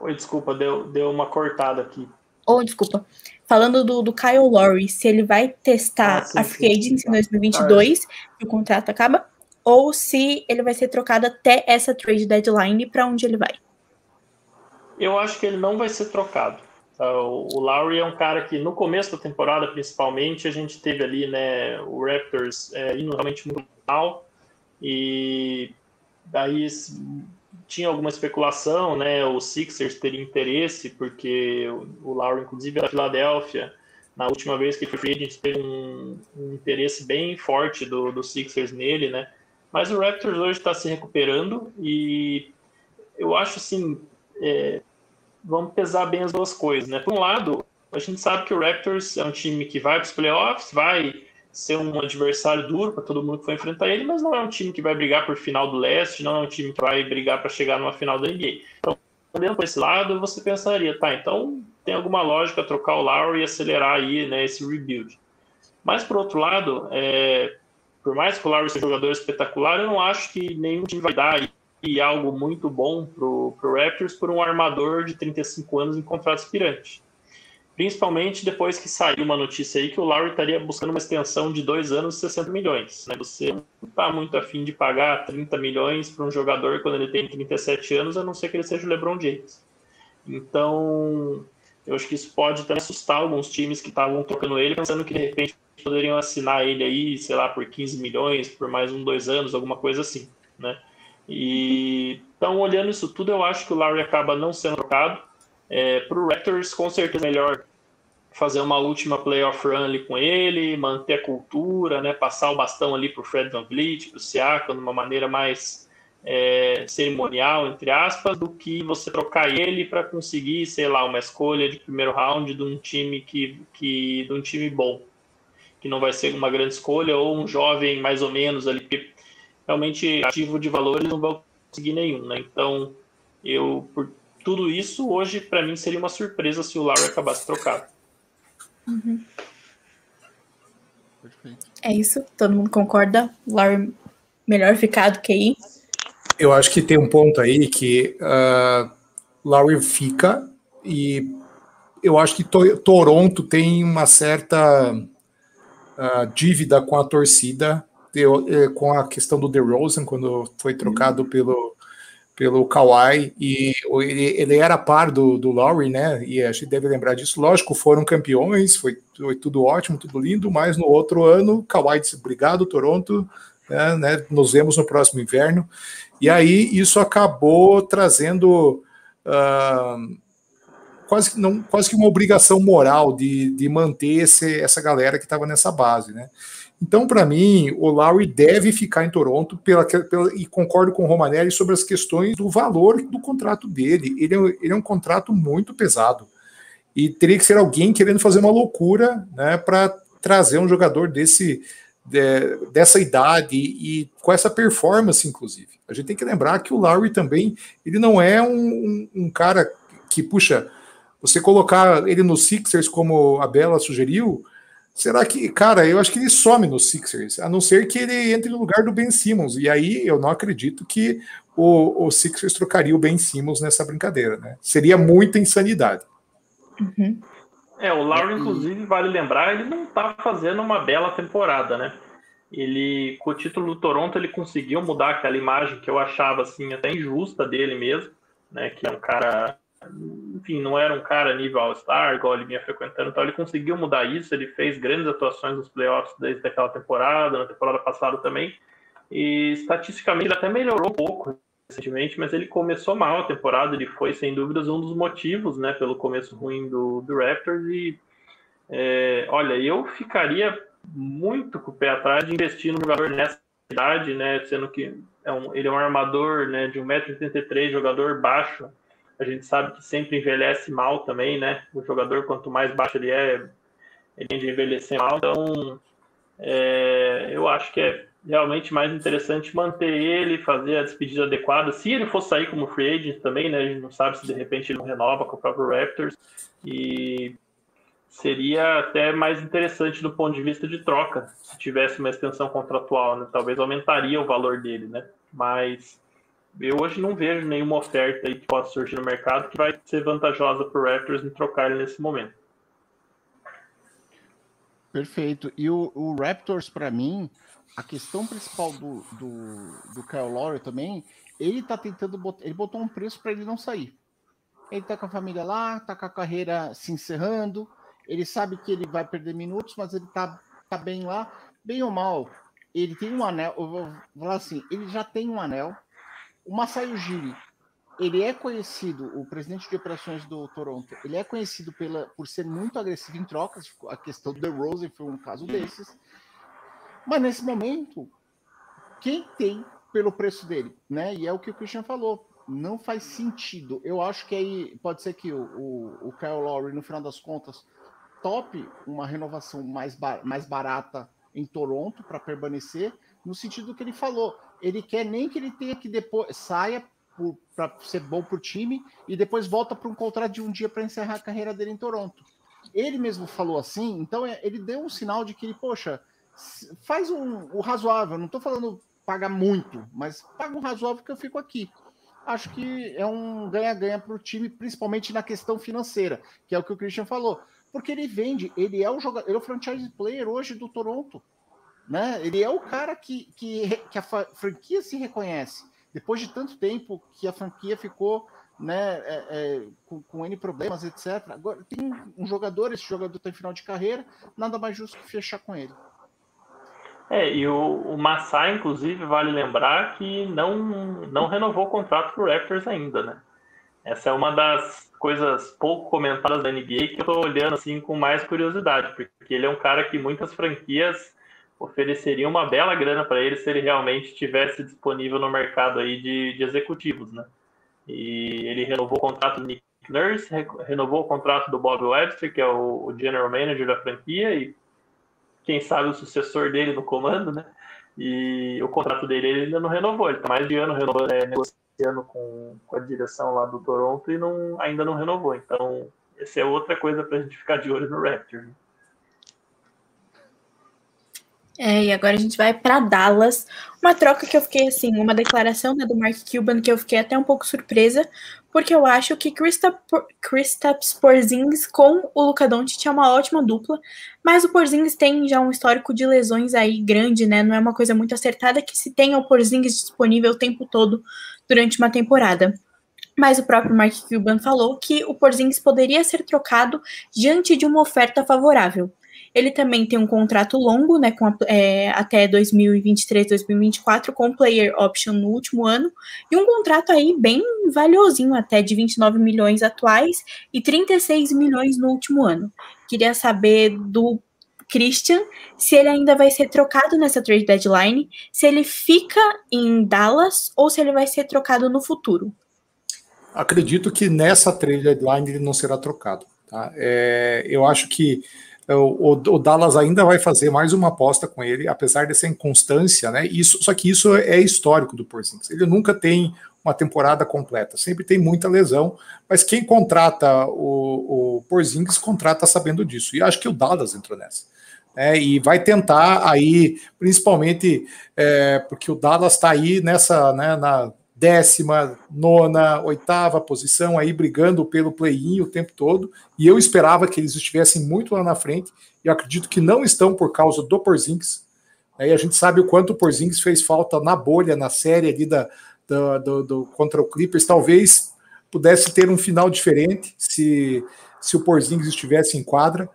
Oi, desculpa, deu, deu uma cortada aqui. Oh, desculpa falando do, do Kyle Lowry, se ele vai testar ah, sim, a free agency em 2022, que o contrato acaba, ou se ele vai ser trocado até essa trade deadline para onde ele vai. Eu acho que ele não vai ser trocado. Tá? O Lowry é um cara que no começo da temporada, principalmente, a gente teve ali, né, o Raptors é, indo realmente muito mal e daí tinha alguma especulação, né? O Sixers teria interesse, porque o Lowry, inclusive, da Filadélfia. Na última vez que ele foi free agent, teve um, um, interesse bem forte do, do Sixers nele, né? Mas o Raptors hoje está se recuperando e eu acho assim, é, vamos pesar bem as duas coisas, né? Por um lado, a gente sabe que o Raptors é um time que vai para os playoffs, vai ser um adversário duro para todo mundo que for enfrentar ele, mas não é um time que vai brigar por final do leste, não é um time que vai brigar para chegar numa final da NBA. Então, olhando por esse lado, você pensaria, tá, então tem alguma lógica trocar o Lowry e acelerar aí né, esse rebuild. Mas, por outro lado, é, por mais que o Lowry seja um jogador espetacular, eu não acho que nenhum time vai dar e algo muito bom para o Raptors por um armador de 35 anos em contrato aspirante. Principalmente depois que saiu uma notícia aí que o Lowry estaria buscando uma extensão de dois anos e 60 milhões. Né? Você não está muito afim de pagar 30 milhões para um jogador quando ele tem 37 anos, a não ser que ele seja o LeBron James. Então, eu acho que isso pode também assustar alguns times que estavam tocando ele, pensando que de repente poderiam assinar ele aí, sei lá, por 15 milhões, por mais um, dois anos, alguma coisa assim, né? E então, olhando isso tudo, eu acho que o Larry acaba não sendo trocado. É, para o Raptors, com certeza, melhor fazer uma última playoff run ali com ele, manter a cultura, né, passar o bastão ali para o Fred Van Vliet, para o Siakam, de uma maneira mais é, cerimonial, entre aspas, do que você trocar ele para conseguir, sei lá, uma escolha de primeiro round de um time que, que de um time bom, que não vai ser uma grande escolha, ou um jovem mais ou menos ali, realmente ativo de valores não vão conseguir nenhum, né? Então, eu, por tudo isso, hoje, para mim, seria uma surpresa se o Larry acabasse trocado. Uhum. É isso, todo mundo concorda? Larry melhor ficado que aí? Eu acho que tem um ponto aí que uh, Larry fica e eu acho que to Toronto tem uma certa uh, dívida com a torcida eh, com a questão do DeRozan, quando foi trocado pelo, pelo Kawhi, e ele, ele era par do, do Lowry, né? E a gente deve lembrar disso. Lógico, foram campeões, foi, foi tudo ótimo, tudo lindo, mas no outro ano, Kawhi disse: obrigado, Toronto, né, né, nos vemos no próximo inverno. E aí isso acabou trazendo. Uh, quase, não, quase que uma obrigação moral de, de manter esse, essa galera que estava nessa base, né? Então, para mim, o Lowry deve ficar em Toronto pela, pela, e concordo com o Romanelli sobre as questões do valor do contrato dele. Ele é, ele é um contrato muito pesado e teria que ser alguém querendo fazer uma loucura né, para trazer um jogador desse de, dessa idade e, com essa performance, inclusive. A gente tem que lembrar que o Lowry também ele não é um, um, um cara que, puxa, você colocar ele no Sixers, como a Bela sugeriu, Será que, cara, eu acho que ele some no Sixers, a não ser que ele entre no lugar do Ben Simmons. E aí eu não acredito que o, o Sixers trocaria o Ben Simmons nessa brincadeira, né? Seria muita insanidade. Uhum. É, o Lowry, inclusive, vale lembrar, ele não tá fazendo uma bela temporada, né? Ele, com o título do Toronto, ele conseguiu mudar aquela imagem que eu achava, assim, até injusta dele mesmo, né? Que é um cara enfim, não era um cara nível All-Star, igual ele vinha frequentando, então ele conseguiu mudar isso, ele fez grandes atuações nos playoffs desde aquela temporada, na temporada passada também, e estatisticamente ele até melhorou um pouco recentemente, mas ele começou mal a temporada, ele foi sem dúvidas um dos motivos, né, pelo começo ruim do, do Raptors, e é, olha, eu ficaria muito com o pé atrás de investir num jogador nessa idade, né, sendo que é um, ele é um armador, né, de 1,83m, jogador baixo, a gente sabe que sempre envelhece mal também, né? O jogador, quanto mais baixo ele é, ele tende a envelhecer mal. Então, é, eu acho que é realmente mais interessante manter ele, fazer a despedida adequada. Se ele for sair como free agent também, né? A gente não sabe se de repente ele não renova com o próprio Raptors. E seria até mais interessante do ponto de vista de troca, se tivesse uma extensão contratual, né? Talvez aumentaria o valor dele, né? Mas eu hoje não vejo nenhuma oferta aí que possa surgir no mercado que vai ser vantajosa para o Raptors em trocar ele nesse momento. Perfeito. E o, o Raptors, para mim, a questão principal do, do, do Kyle Lowry também, ele tá tentando botar, ele botou um preço para ele não sair. Ele tá com a família lá, tá com a carreira se encerrando, ele sabe que ele vai perder minutos, mas ele tá, tá bem lá, bem ou mal. Ele tem um anel, eu vou falar assim, ele já tem um anel, o Masai Ujiri, ele é conhecido, o presidente de operações do Toronto, ele é conhecido pela, por ser muito agressivo em trocas, a questão do The Rose foi um caso desses. Mas nesse momento, quem tem pelo preço dele, né? E é o que o Christian falou, não faz sentido. Eu acho que aí pode ser que o, o, o Kyle Lowry, no final das contas, top uma renovação mais, bar, mais barata em Toronto para permanecer, no sentido que ele falou. Ele quer nem que ele tenha que depois saia para ser bom para o time e depois volta para um contrato de um dia para encerrar a carreira dele em Toronto. Ele mesmo falou assim, então é, ele deu um sinal de que ele, poxa, faz um, o razoável. Não estou falando pagar muito, mas paga um razoável que eu fico aqui. Acho que é um ganha-ganha para o time, principalmente na questão financeira, que é o que o Christian falou. Porque ele vende, ele é o jogador, ele é o franchise player hoje do Toronto. Né? Ele é o cara que, que, que a franquia se reconhece. Depois de tanto tempo que a franquia ficou né, é, é, com, com N problemas, etc. Agora tem um jogador, esse jogador está em final de carreira, nada mais justo que fechar com ele. É, e o, o inclusive, vale lembrar que não, não renovou o contrato com o Raptors ainda, né? Essa é uma das coisas pouco comentadas da NBA que eu tô olhando assim com mais curiosidade, porque ele é um cara que muitas franquias ofereceriam uma bela grana para ele se ele realmente estivesse disponível no mercado aí de, de executivos, né? E ele renovou o contrato do Nick Nurse, renovou o contrato do Bob Webster, que é o, o general manager da franquia, e quem sabe o sucessor dele no comando, né? E o contrato dele ele ainda não renovou, ele está mais de ano renovando, é, negociando com, com a direção lá do Toronto e não, ainda não renovou. Então, essa é outra coisa para a gente ficar de olho no Raptor. Né? É, e agora a gente vai para Dallas. Uma troca que eu fiquei assim, uma declaração né, do Mark Cuban que eu fiquei até um pouco surpresa, porque eu acho que Kristaps Porzingis com o Luka Doncic é uma ótima dupla, mas o Porzingis tem já um histórico de lesões aí grande, né? Não é uma coisa muito acertada que se tenha o Porzingis disponível o tempo todo durante uma temporada. Mas o próprio Mark Cuban falou que o Porzingis poderia ser trocado diante de uma oferta favorável. Ele também tem um contrato longo, né, com a, é, até 2023, 2024, com player option no último ano, e um contrato aí bem valiosinho, até de 29 milhões atuais e 36 milhões no último ano. Queria saber do Christian se ele ainda vai ser trocado nessa trade deadline, se ele fica em Dallas ou se ele vai ser trocado no futuro. Acredito que nessa trade deadline ele não será trocado. Tá? É, eu acho que o, o, Dallas ainda vai fazer mais uma aposta com ele, apesar dessa inconstância, né? Isso, só que isso é histórico do Porzingis. Ele nunca tem uma temporada completa, sempre tem muita lesão, mas quem contrata o, o Porzingis contrata sabendo disso. E acho que o Dallas entrou nessa. É, e vai tentar aí, principalmente é, porque o Dallas está aí nessa, né, na décima, nona, oitava posição aí brigando pelo play-in o tempo todo, e eu esperava que eles estivessem muito lá na frente, e acredito que não estão por causa do Porzingis. Aí a gente sabe o quanto o Porzingis fez falta na bolha, na série ali da, da do, do, contra o Clippers, talvez pudesse ter um final diferente se, se o Porzingis estivesse em quadra,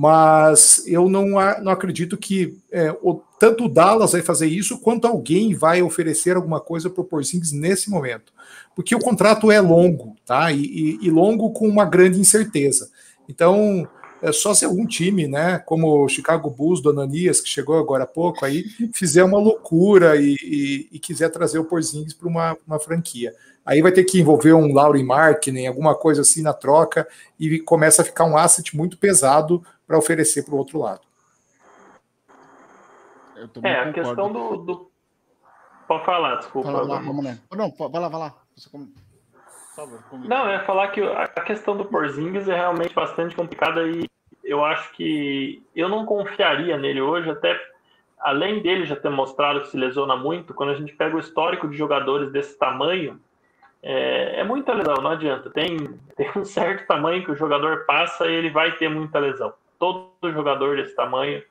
mas eu não, não acredito que é, o, tanto o Dallas vai fazer isso, quanto alguém vai oferecer alguma coisa para o Porzingis nesse momento. Porque o contrato é longo, tá? E, e, e, longo com uma grande incerteza. Então, é só se algum time, né, como o Chicago Bulls do Ananias, que chegou agora há pouco, aí fizer uma loucura e, e quiser trazer o Porzingis para uma, uma franquia. Aí vai ter que envolver um Laurie Markkinen, alguma coisa assim na troca, e começa a ficar um asset muito pesado para oferecer para o outro lado. é, a questão do, do, Pode falar, desculpa. Fala lá, vamos lá. Não, vai lá, vai lá. Você... Favor, não, ia falar que a questão do Porzingis é realmente bastante complicada e eu acho que eu não confiaria nele hoje, até além dele já ter mostrado que se lesiona muito, quando a gente pega o histórico de jogadores desse tamanho, é, é, muita lesão, não adianta. Tem, tem um certo tamanho que o jogador passa e ele vai ter muita lesão. Todo jogador desse tamanho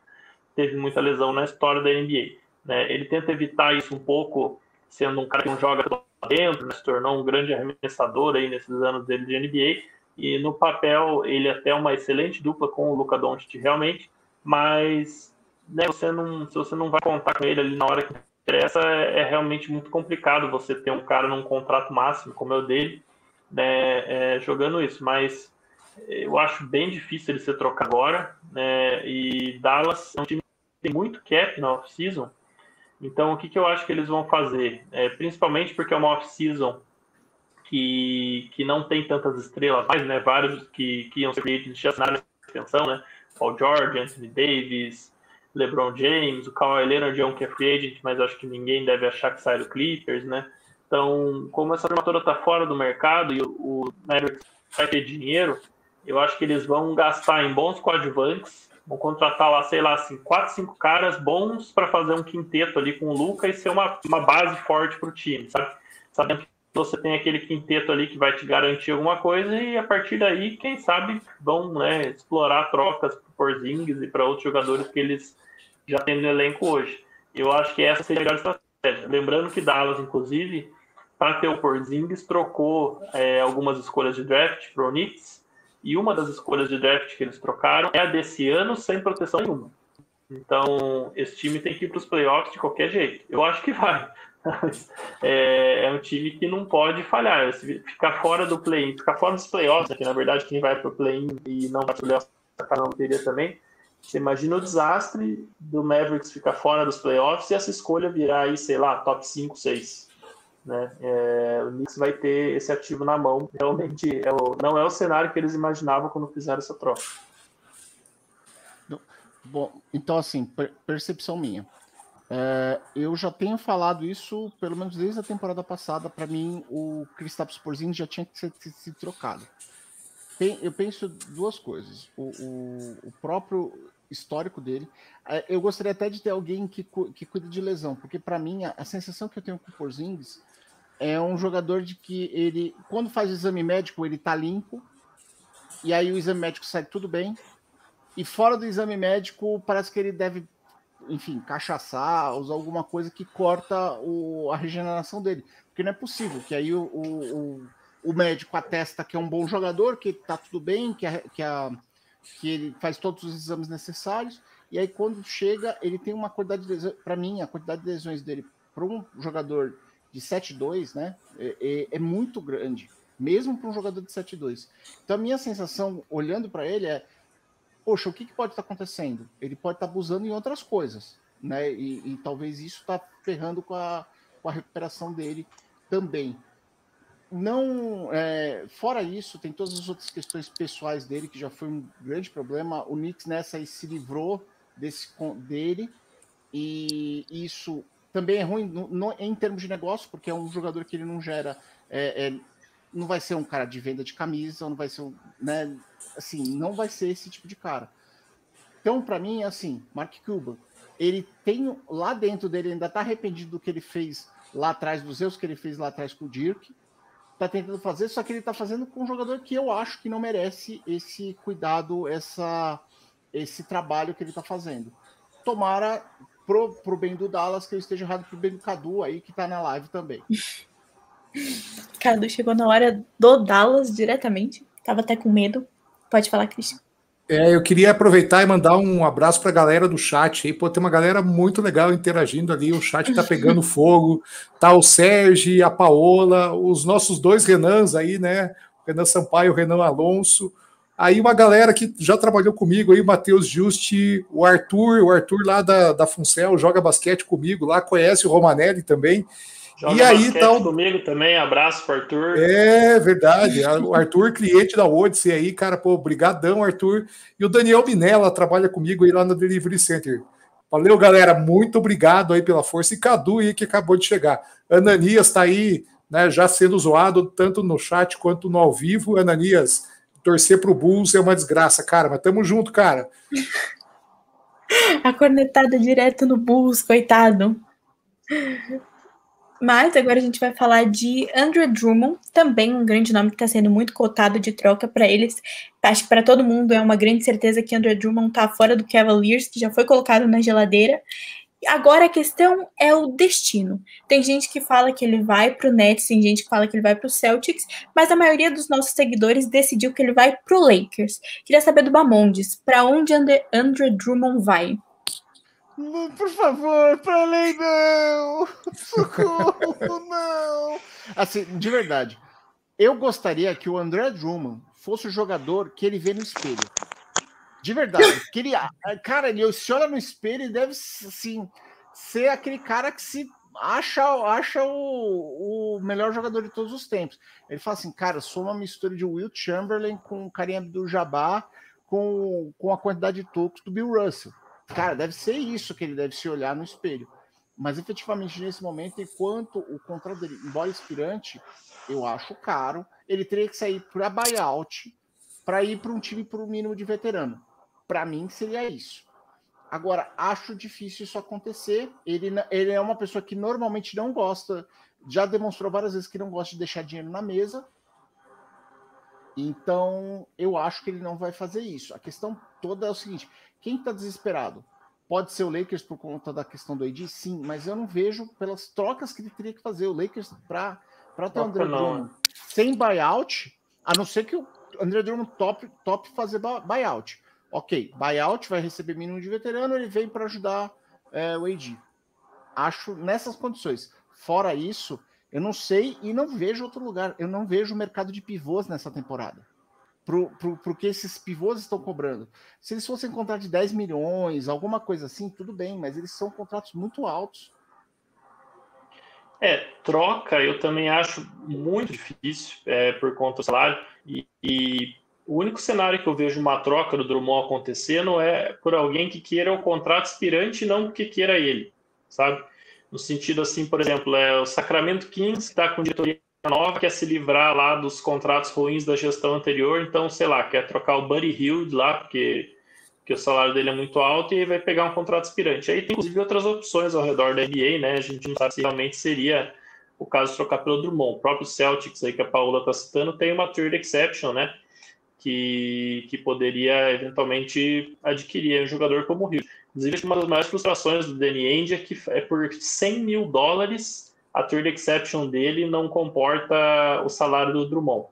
teve muita lesão na história da NBA. Né? Ele tenta evitar isso um pouco, sendo um cara que não joga dentro, né? se tornou um grande arremessador aí nesses anos dele de NBA. E no papel ele é até uma excelente dupla com o Luca Doncic realmente, mas né, você não, se você não vai contar com ele ali na hora que interessa, é, é realmente muito complicado você ter um cara num contrato máximo como é o dele, né, é, jogando isso. Mas eu acho bem difícil ele ser trocado agora. Né, e Dallas é um time que tem muito cap na off-season. Então, o que, que eu acho que eles vão fazer? É, principalmente porque é uma off-season que, que não tem tantas estrelas mais, né? Vários que, que iam ser agents já assinaram extensão, né? Paul George, Anthony Davis, LeBron James, o Kawhi Leonard é um que é free agent, mas acho que ninguém deve achar que sai do Clippers, né? Então, como essa toda está fora do mercado e o, o Mavericks vai ter dinheiro, eu acho que eles vão gastar em bons coadjuvantes, vão contratar lá, sei lá, assim, quatro, cinco caras bons para fazer um quinteto ali com o Luca e ser uma, uma base forte para o time, sabe? Sabendo que você tem aquele quinteto ali que vai te garantir alguma coisa e a partir daí, quem sabe, vão né, explorar trocas por Zings e para outros jogadores que eles já têm no elenco hoje. Eu acho que essa seria a melhor estratégia. Lembrando que Dallas, inclusive, para ter o Porzingis, trocou é, algumas escolhas de draft para o Knicks, e uma das escolhas de draft que eles trocaram é a desse ano sem proteção nenhuma. Então, esse time tem que ir para os playoffs de qualquer jeito. Eu acho que vai. é, é, um time que não pode falhar. Se ficar fora do play-in, ficar fora dos playoffs, que na verdade quem vai para o play-in e não vai para o playoffs não teria também. Você imagina o desastre do Mavericks ficar fora dos playoffs e essa escolha virar aí, sei lá, top 5, 6. Né? É, o Knicks vai ter esse ativo na mão. Realmente é o, não é o cenário que eles imaginavam quando fizeram essa troca. Bom, então assim, percepção minha. É, eu já tenho falado isso, pelo menos desde a temporada passada. Para mim, o Kristaps Porzingis já tinha que ser, ser trocado. Eu penso duas coisas. O, o, o, próprio histórico dele. É, eu gostaria até de ter alguém que, que cuida de lesão, porque para mim a, a, sensação que eu tenho com o Porzingis é um jogador de que ele, quando faz o exame médico, ele tá limpo, e aí o exame médico sai tudo bem, e fora do exame médico, parece que ele deve, enfim, cachaçar, usar alguma coisa que corta o, a regeneração dele. Porque não é possível que aí o, o, o médico atesta que é um bom jogador, que tá tudo bem, que, a, que, a, que ele faz todos os exames necessários, e aí quando chega, ele tem uma quantidade de lesões, para mim, a quantidade de lesões dele para um jogador de 7-2, né? É, é, é, muito grande, mesmo para um jogador de 7-2. Então a minha sensação, olhando para ele, é: poxa, o que, que pode estar tá acontecendo? Ele pode estar tá abusando em outras coisas, né? E, e talvez isso está ferrando com a, com a recuperação dele também. Não, é, fora isso, tem todas as outras questões pessoais dele que já foi um grande problema. O Knicks nessa se livrou desse dele e isso também é ruim no, no, em termos de negócio, porque é um jogador que ele não gera. É, é, não vai ser um cara de venda de camisa, não vai ser um. Né, assim, não vai ser esse tipo de cara. Então, para mim, é assim, Mark Cuban, ele tem lá dentro dele, ainda tá arrependido do que ele fez lá atrás, dos erros que ele fez lá atrás com o Dirk. Tá tentando fazer, só que ele tá fazendo com um jogador que eu acho que não merece esse cuidado, essa, esse trabalho que ele tá fazendo. Tomara pro, pro bem do Dallas, que eu esteja errado pro bem do Cadu aí, que tá na live também. Cadu chegou na hora do Dallas diretamente. Tava até com medo. Pode falar, Cristian. É, eu queria aproveitar e mandar um abraço para a galera do chat aí. Pô, tem uma galera muito legal interagindo ali. O chat tá pegando fogo. Tá o Sérgio, a Paola, os nossos dois Renans aí, né? O Renan Sampaio, o Renan Alonso. Aí uma galera que já trabalhou comigo aí, o Matheus Justi, o Arthur, o Arthur lá da, da Funcel, joga basquete comigo lá, conhece o Romanelli também. Joga e aí tal comigo também, abraço pro Arthur. É verdade, o Arthur, cliente da Odyssey aí, cara, pô, brigadão, Arthur. E o Daniel Minella trabalha comigo aí lá no Delivery Center. Valeu, galera, muito obrigado aí pela força. E Cadu aí que acabou de chegar. Ananias tá aí, né, já sendo zoado tanto no chat quanto no ao vivo. Ananias, torcer pro Bulls é uma desgraça, cara, mas tamo junto, cara. A cornetada direto no Bulls, coitado. Mas agora a gente vai falar de Andrew Drummond, também um grande nome que está sendo muito cotado de troca para eles. Acho que para todo mundo é uma grande certeza que Andrew Drummond está fora do Cavaliers, que já foi colocado na geladeira. Agora a questão é o destino. Tem gente que fala que ele vai para o Nets, tem gente que fala que ele vai para o Celtics, mas a maioria dos nossos seguidores decidiu que ele vai para o Lakers. Queria saber do Bamondes, para onde Andrew Drummond vai? Por favor, para além não! Socorro, não! Assim, de verdade, eu gostaria que o André Drummond fosse o jogador que ele vê no espelho. De verdade. Que ele, cara, ele se olha no espelho e deve assim, ser aquele cara que se acha, acha o, o melhor jogador de todos os tempos. Ele fala assim, cara, sou uma mistura de Will Chamberlain com o Kareem do Jabbar com, com a quantidade de tocos do Bill Russell. cara, deve ser isso que ele deve se olhar no espelho. Mas efetivamente, nesse momento, enquanto o contrato dele, embora expirante, eu acho caro, ele teria que sair para buyout para ir para um time por um mínimo de veterano. Para mim, seria isso. Agora, acho difícil isso acontecer. Ele, ele é uma pessoa que normalmente não gosta, já demonstrou várias vezes que não gosta de deixar dinheiro na mesa. Então, eu acho que ele não vai fazer isso. A questão toda é o seguinte: quem está desesperado? Pode ser o Lakers por conta da questão do AD, sim, mas eu não vejo pelas trocas que ele teria que fazer. O Lakers para ter o André Drummond sem buyout, a não ser que o André Drummond top, top fazer buyout. Ok, buyout vai receber mínimo de veterano, ele vem para ajudar é, o AD. Acho nessas condições. Fora isso, eu não sei e não vejo outro lugar. Eu não vejo o mercado de pivôs nessa temporada pro que esses pivôs estão cobrando. Se eles fossem contratos de 10 milhões, alguma coisa assim, tudo bem, mas eles são contratos muito altos. É, troca eu também acho muito difícil é, por conta do salário. E, e, o único cenário que eu vejo uma troca do Drummond acontecendo é por alguém que queira o contrato aspirante e não porque queira ele, sabe? No sentido assim, por exemplo, é o Sacramento Kings que está com diretoria nova quer se livrar lá dos contratos ruins da gestão anterior, então, sei lá, quer trocar o Buddy Hill lá, porque, porque o salário dele é muito alto e vai pegar um contrato aspirante. Aí tem, inclusive, outras opções ao redor da NBA, né? A gente não sabe se realmente seria o caso de trocar pelo Drummond. O próprio Celtics aí que a Paula está citando tem uma trade exception, né? Que, que poderia eventualmente adquirir um jogador como o Hill. Inclusive, uma das maiores frustrações do Danny Ainge é que é por 100 mil dólares a trade exception dele não comporta o salário do Drummond,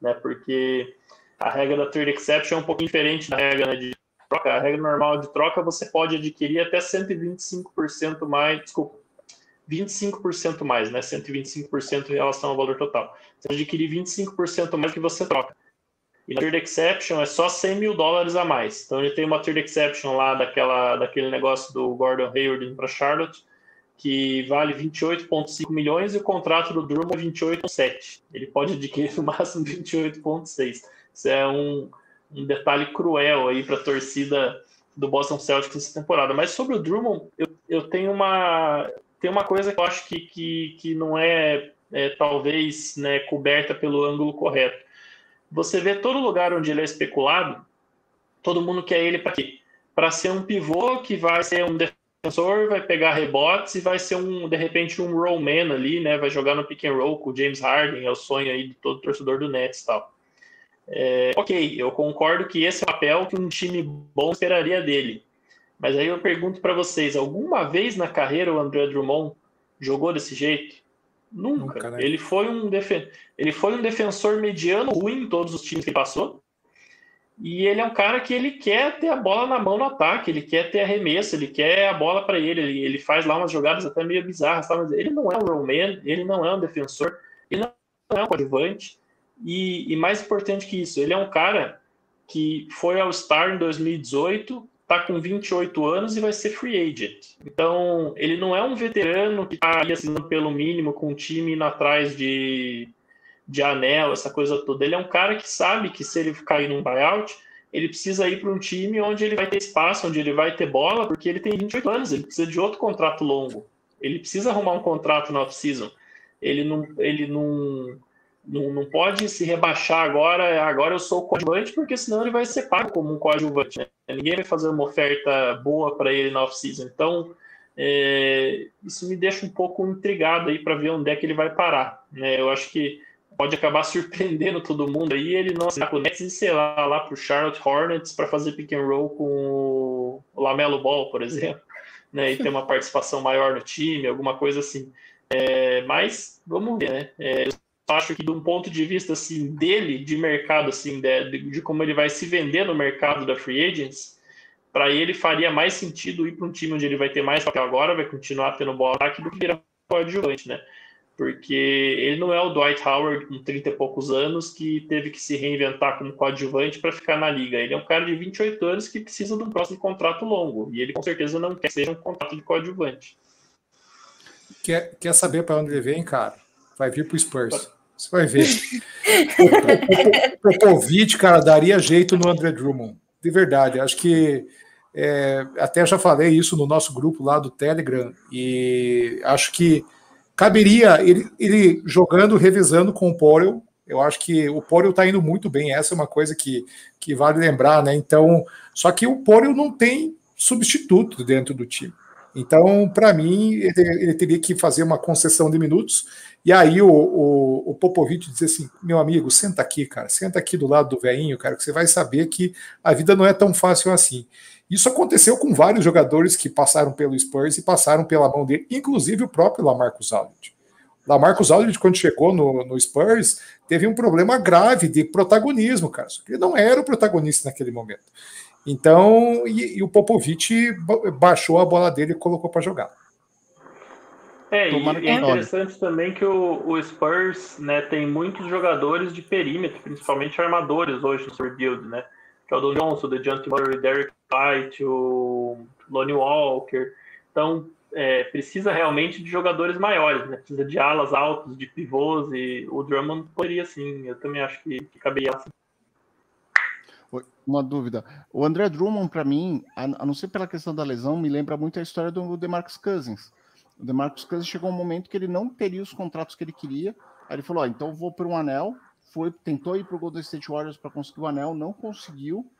né? Porque a regra da trade exception é um pouquinho diferente da regra né, de troca. A regra normal de troca você pode adquirir até 125% mais, desculpa, 25% mais, né? 125% em relação ao valor total. Você adquirir 25% mais que você troca. E na trade exception é só 100 mil dólares a mais. Então ele tem uma trade exception lá daquela, daquele negócio do Gordon Hayward para Charlotte que vale 28,5 milhões e o contrato do Drummond é 28,7. Ele pode adquirir no máximo 28,6. Isso é um, um detalhe cruel aí para a torcida do Boston Celtics nessa temporada. Mas sobre o Drummond, eu, eu tenho uma tem uma coisa que eu acho que, que, que não é, é talvez né, coberta pelo ângulo correto. Você vê todo lugar onde ele é especulado, todo mundo quer ele para quê? Para ser um pivô que vai ser um defensor, vai pegar rebotes e vai ser um, de repente, um rollman ali, né? Vai jogar no pick and roll com o James Harden, é o sonho aí de todo torcedor do Nets e tal. É, ok, eu concordo que esse é o papel que um time bom esperaria dele. Mas aí eu pergunto para vocês, alguma vez na carreira o André Drummond jogou desse jeito? Nunca. Nunca né? ele, foi um defen ele foi um defensor mediano ruim em todos os times que passou. E ele é um cara que ele quer ter a bola na mão no ataque, ele quer ter arremesso, ele quer a bola para ele, ele, ele faz lá umas jogadas até meio bizarras, tá? mas ele não é um rollman, ele não é um defensor, ele não é um coadjuvante, e, e mais importante que isso, ele é um cara que foi ao Star em 2018, tá com 28 anos e vai ser free agent. Então, ele não é um veterano que está assinando pelo mínimo com um time indo atrás de de anel, essa coisa toda. Ele é um cara que sabe que se ele cair num buyout, ele precisa ir para um time onde ele vai ter espaço, onde ele vai ter bola, porque ele tem 28 anos, ele precisa de outro contrato longo. Ele precisa arrumar um contrato na off-season. Ele não, ele não, não, não pode se rebaixar agora, agora eu sou coadjuvante, porque senão ele vai ser pago como um coadjuvante. Né? Ninguém vai fazer uma oferta boa para ele na off-season. Então, é, isso me deixa um pouco intrigado aí para ver onde é que ele vai parar. Né? Eu acho que pode acabar surpreendendo todo mundo aí, ele não assinar com o Nets e, sei lá, lá pro Charlotte Hornets para fazer pick and roll com o Lamelo Ball, por exemplo, né, e ter uma participação maior no time, alguma coisa assim. É, mas vamos ver, né? É, acho que de um ponto de vista assim dele, de mercado, assim, de, de como ele vai se vender no mercado da free agents, para ele faria mais sentido ir para um time onde ele vai ter mais papel agora, vai continuar tendo bola ataque do que virar coadjuvante, né? porque ele não é o Dwight Howard com 30 e poucos anos que teve que se reinventar como coadjuvante para ficar na liga. Ele é um cara de 28 anos que precisa de um próximo contrato longo e ele com certeza não quer que seja um contrato de coadjuvante. Quer, quer saber para onde ele vem, cara? Vai vir para o Spurs. Você vai ver. o Popovich, cara, daria jeito no André Drummond. De verdade. Acho que é, até já falei isso no nosso grupo lá do Telegram, e acho que caberia ele, ele jogando, revisando com o Porel. Eu acho que o Porel está indo muito bem, essa é uma coisa que, que vale lembrar, né? Então, só que o Porel não tem substituto dentro do time. Então, para mim, ele, ele, teria que fazer uma concessão de minutos. E aí o, o, o Popovich diz assim: meu amigo, senta aqui, cara, senta aqui do lado do veinho, cara, que você vai saber que a vida não é tão fácil assim. Isso aconteceu com vários jogadores que passaram pelo Spurs e passaram pela mão dele, inclusive o próprio Lamarcus Aldridge. Lamarcus Aldridge, quando chegou no, no Spurs, teve um problema grave de protagonismo, cara. Ele não era o protagonista naquele momento. Então, e, e o Popovich baixou a bola dele e colocou para jogar. É, e é interessante também que o, o, Spurs né, tem muitos jogadores de perímetro, principalmente armadores hoje no seu build, né? Que é o Don Johnson, o DeJounte Murray, Derek White, o Lonnie Walker. Então, é, precisa realmente de jogadores maiores, né? Precisa de alas altas, de pivôs, e o Drummond poderia sim. Eu também acho que, que caberia assim uma dúvida. O André Drummond, para mim, a, não ser pela questão da lesão, me lembra muito a história do DeMarcus Cousins. O DeMarcus Cousins chegou um momento que ele não teria os contratos que ele queria. Aí ele falou: então vou para um anel. Foi, tentou ir para o Golden State Warriors para conseguir o anel, não conseguiu.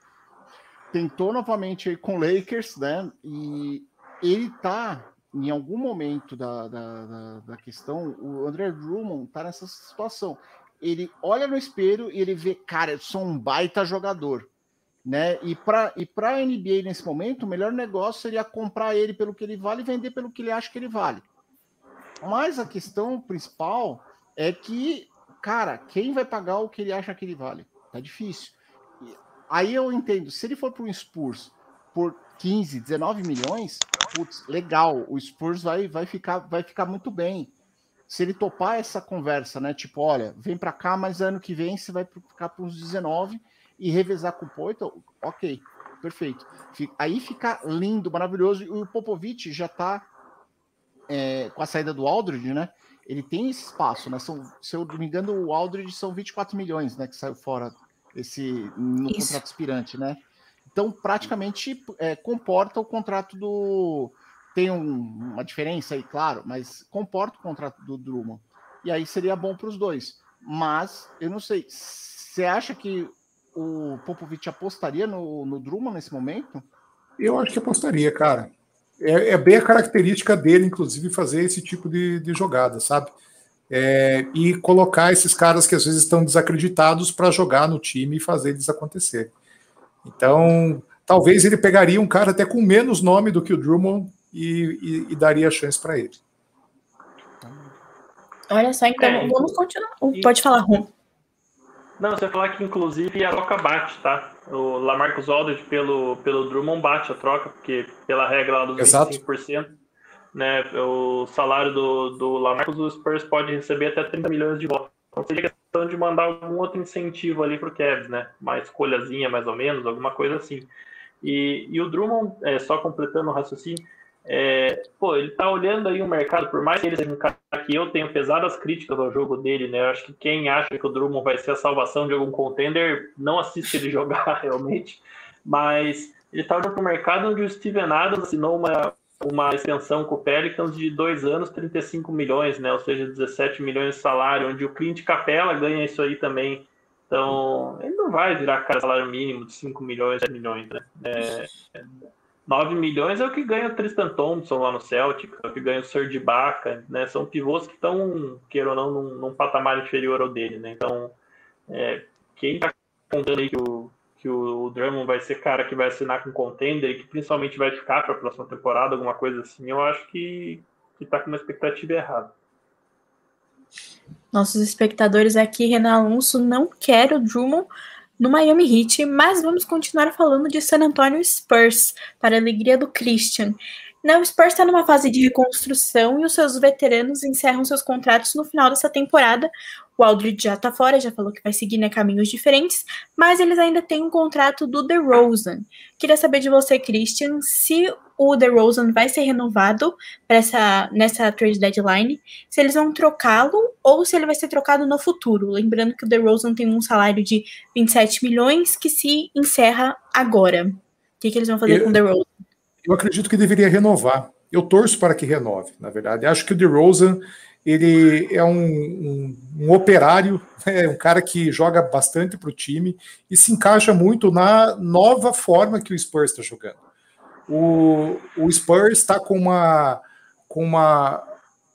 Tentou novamente aí com o Lakers, né? E ele tá em algum momento da, da, da, da questão, o André Drummond tá nessa situação. Ele olha no espelho e ele vê, cara, eu sou um baita jogador né? E para e a NBA nesse momento, o melhor negócio seria comprar ele pelo que ele vale e vender pelo que ele acha que ele vale. Mas a questão principal é que, cara, quem vai pagar o que ele acha que ele vale? Tá difícil. Aí eu entendo, se ele for para um Spurs por 15, 19 milhões, putz, legal, o Spurs vai, vai, ficar, vai ficar muito bem. Se ele topar essa conversa, né? Tipo, olha, vem para cá, mas ano que vem você vai ficar para uns 19 e revezar com o Poito, ok, perfeito. Aí fica lindo, maravilhoso. E o Popovic já está é, com a saída do Aldridge, né? Ele tem esse espaço, né? São, se eu não me engano, o Aldridge são 24 milhões, né? Que saiu fora esse no Isso. contrato aspirante, né? Então, praticamente é, comporta o contrato do. Tem um, uma diferença aí, claro, mas comporta o contrato do Drummond. E aí seria bom para os dois. Mas, eu não sei. Você acha que o Popovich apostaria no, no Drummond nesse momento? Eu acho que apostaria, cara. É, é bem a característica dele, inclusive, fazer esse tipo de, de jogada, sabe? É, e colocar esses caras que às vezes estão desacreditados para jogar no time e fazer eles acontecer. Então, talvez ele pegaria um cara até com menos nome do que o Drummond e, e, e daria chance para ele. Olha só, então é, vamos continuar. Pode falar, Rom. Não, você falar que inclusive a troca bate, tá? O Lamarcus Aldridge pelo, pelo Drummond bate a troca, porque pela regra lá dos Exato. 25%, né, o salário do, do Lamarcus, o Spurs pode receber até 30 milhões de volta. Então seria questão de mandar algum outro incentivo ali pro Cavs, né? Uma escolhazinha mais ou menos, alguma coisa assim. E, e o Drummond, é, só completando o raciocínio, é, pô, ele tá olhando aí o mercado, por mais que ele seja um cara que eu tenho pesadas críticas ao jogo dele, né? Eu acho que quem acha que o Drummond vai ser a salvação de algum contender não assiste ele jogar realmente. Mas ele tá olhando pro mercado onde o Steven Adams assinou uma, uma extensão com o Pelicans de dois anos, 35 milhões, né? Ou seja, 17 milhões de salário, onde o Clint Capella ganha isso aí também. Então, ele não vai virar cara salário mínimo de 5 milhões, 10 milhões, né? É, 9 milhões é o que ganha o Tristan Thompson lá no Celtic, é o que ganha o Serge Ibaka, né? São pivôs que estão, queira ou não, num, num, patamar inferior ao dele, né? Então, é, quem está contando aí que o, que o Drummond vai ser cara que vai assinar com contender e que principalmente vai ficar para a próxima temporada, alguma coisa assim, eu acho que, que tá com uma expectativa errada. Nossos espectadores aqui, Renan Alonso, não quer o Drummond no Miami Heat, mas vamos continuar falando de San Antonio Spurs, para a alegria do Christian. Não, o Spurs está numa fase de reconstrução e os seus veteranos encerram seus contratos no final dessa temporada. O Aldridge já está fora, já falou que vai seguir né, caminhos diferentes, mas eles ainda têm um contrato do DeRozan. Queria saber de você, Christian, se o DeRozan vai ser renovado essa, nessa trade deadline, se eles vão trocá-lo ou se ele vai ser trocado no futuro. Lembrando que o DeRozan tem um salário de 27 milhões que se encerra agora. que, que eles vão fazer eu, com o DeRozan? Eu acredito que deveria renovar. Eu torço para que renove, na verdade. Acho que o DeRozan ele é um, um, um operário, é um cara que joga bastante para o time e se encaixa muito na nova forma que o Spurs está jogando. O, o Spurs está com uma, com uma,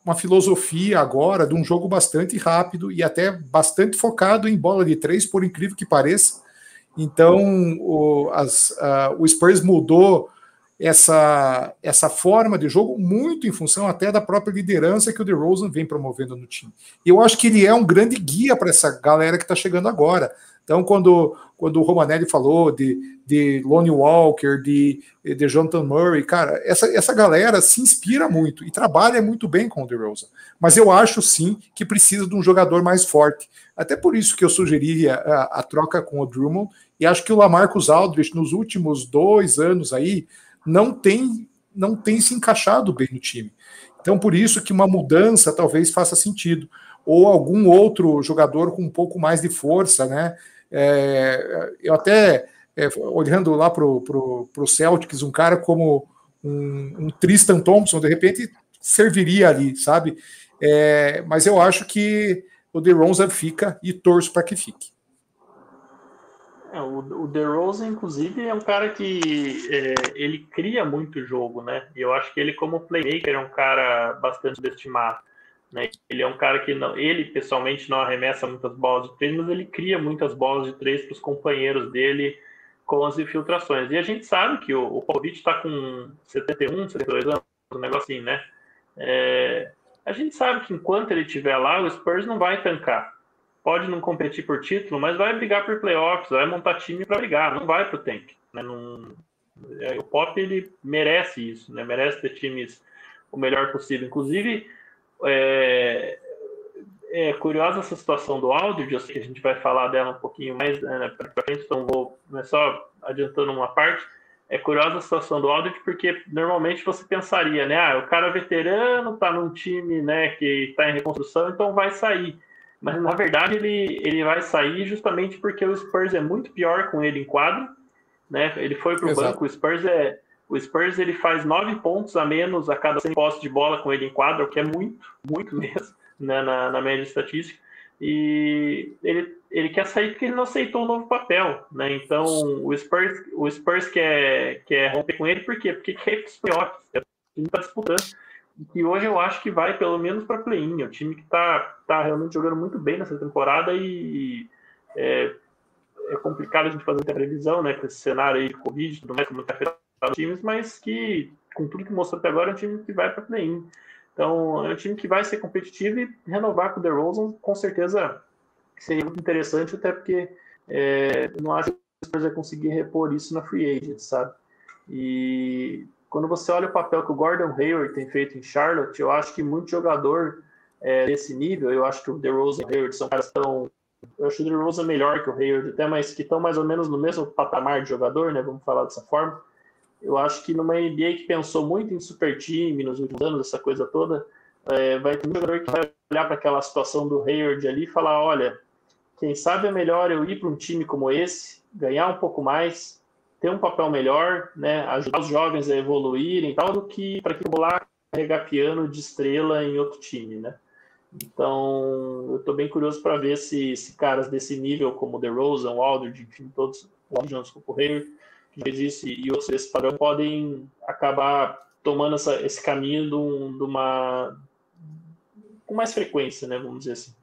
uma filosofia agora de um jogo bastante rápido e até bastante focado em bola de três, por incrível que pareça. Então, o, as, o Spurs mudou essa, essa forma de jogo muito em função até da própria liderança que o DeRozan vem promovendo no time. E eu acho que ele é um grande guia para essa galera que está chegando agora. Então, quando, quando o Romanelli falou de, de Lonnie Walker, de, de Jonathan Murray, cara, essa, essa galera se inspira muito e trabalha muito bem com o DeRozan. Mas eu acho sim que precisa de um jogador mais forte. Até por isso que eu sugeriria a, a troca com o Drummond, e acho que o Lamarcus Aldridge, nos últimos dois anos aí, não tem não tem se encaixado bem no time. Então, por isso que uma mudança talvez faça sentido. Ou algum outro jogador com um pouco mais de força, né? É, eu até, é, olhando lá para o Celtics, um cara como um, um, Tristan Thompson, de repente, serviria ali, sabe? É, mas eu acho que o DeRozan fica e torço para que fique. É, o, o DeRozan, inclusive, é um cara que é, ele cria muito jogo, né? E eu acho que ele, como playmaker, é um cara bastante subestimado. Né? Ele é um cara que não, ele pessoalmente não arremessa muitas bolas de três, mas ele cria muitas bolas de três para os companheiros dele com as infiltrações. E a gente sabe que o, o Popovich está com 71, 72 anos, um negocinho, né? É, a gente sabe que enquanto ele estiver lá, o Spurs não vai tancar pode não competir por título, mas vai brigar por playoffs, vai montar time para brigar, não vai para o tank. Né? Não, é, o Pop ele merece isso, né? merece ter times o melhor possível. Inclusive, é, é curiosa essa situação do Aldridge, eu sei que a gente vai falar dela um pouquinho mais né, para frente, então vou né, só adiantando uma parte. É curiosa a situação do Aldridge, porque normalmente você pensaria, né? Ah, o cara veterano tá num time né, que está em reconstrução, então vai sair mas na verdade ele, ele vai sair justamente porque o Spurs é muito pior com ele em quadro, né? Ele foi para o banco, o Spurs é o Spurs ele faz nove pontos a menos a cada 100 postes de bola com ele em quadro, o que é muito, muito mesmo, né, na, na média estatística. E ele, ele quer sair porque ele não aceitou o um novo papel, né? Então o Spurs, o Spurs quer, quer romper com ele, por quê? Porque quer ir para os playoffs, ele está disputando que hoje eu acho que vai pelo menos para play-in. É um time que está tá realmente jogando muito bem nessa temporada e é, é complicado a gente fazer a previsão, né, com esse cenário aí de Covid, tudo mais, como está afetado os times, mas que, com tudo que mostrou até agora, é um time que vai para play-in. Então, é um time que vai ser competitivo e renovar com o DeRozan, com certeza seria muito interessante, até porque é, não acho que o Spurs vai conseguir repor isso na free agent, sabe? E quando você olha o papel que o Gordon Hayward tem feito em Charlotte, eu acho que muito jogador é, desse nível, eu acho que o DeRozan e o Hayward são caras tão... Eu acho o DeRozan melhor que o Hayward, até mais que estão mais ou menos no mesmo patamar de jogador, né? Vamos falar dessa forma. Eu acho que numa NBA que pensou muito em super time nos últimos anos, essa coisa toda, é, vai ter um jogador que vai olhar para aquela situação do Hayward ali e falar: olha, quem sabe é melhor eu ir para um time como esse, ganhar um pouco mais, ter um papel melhor, né, ajudar os jovens a evoluírem, tal, do que para que eu vou lá carregar piano de estrela em outro time, né? Então, eu estou bem curioso para ver se, se, caras desse nível, como The Rosen, o Aldridge, enfim, todos, o o Correio, que disse, e outros desse padrão, podem acabar tomando essa, esse caminho de, um, de uma com mais frequência, né, vamos dizer assim.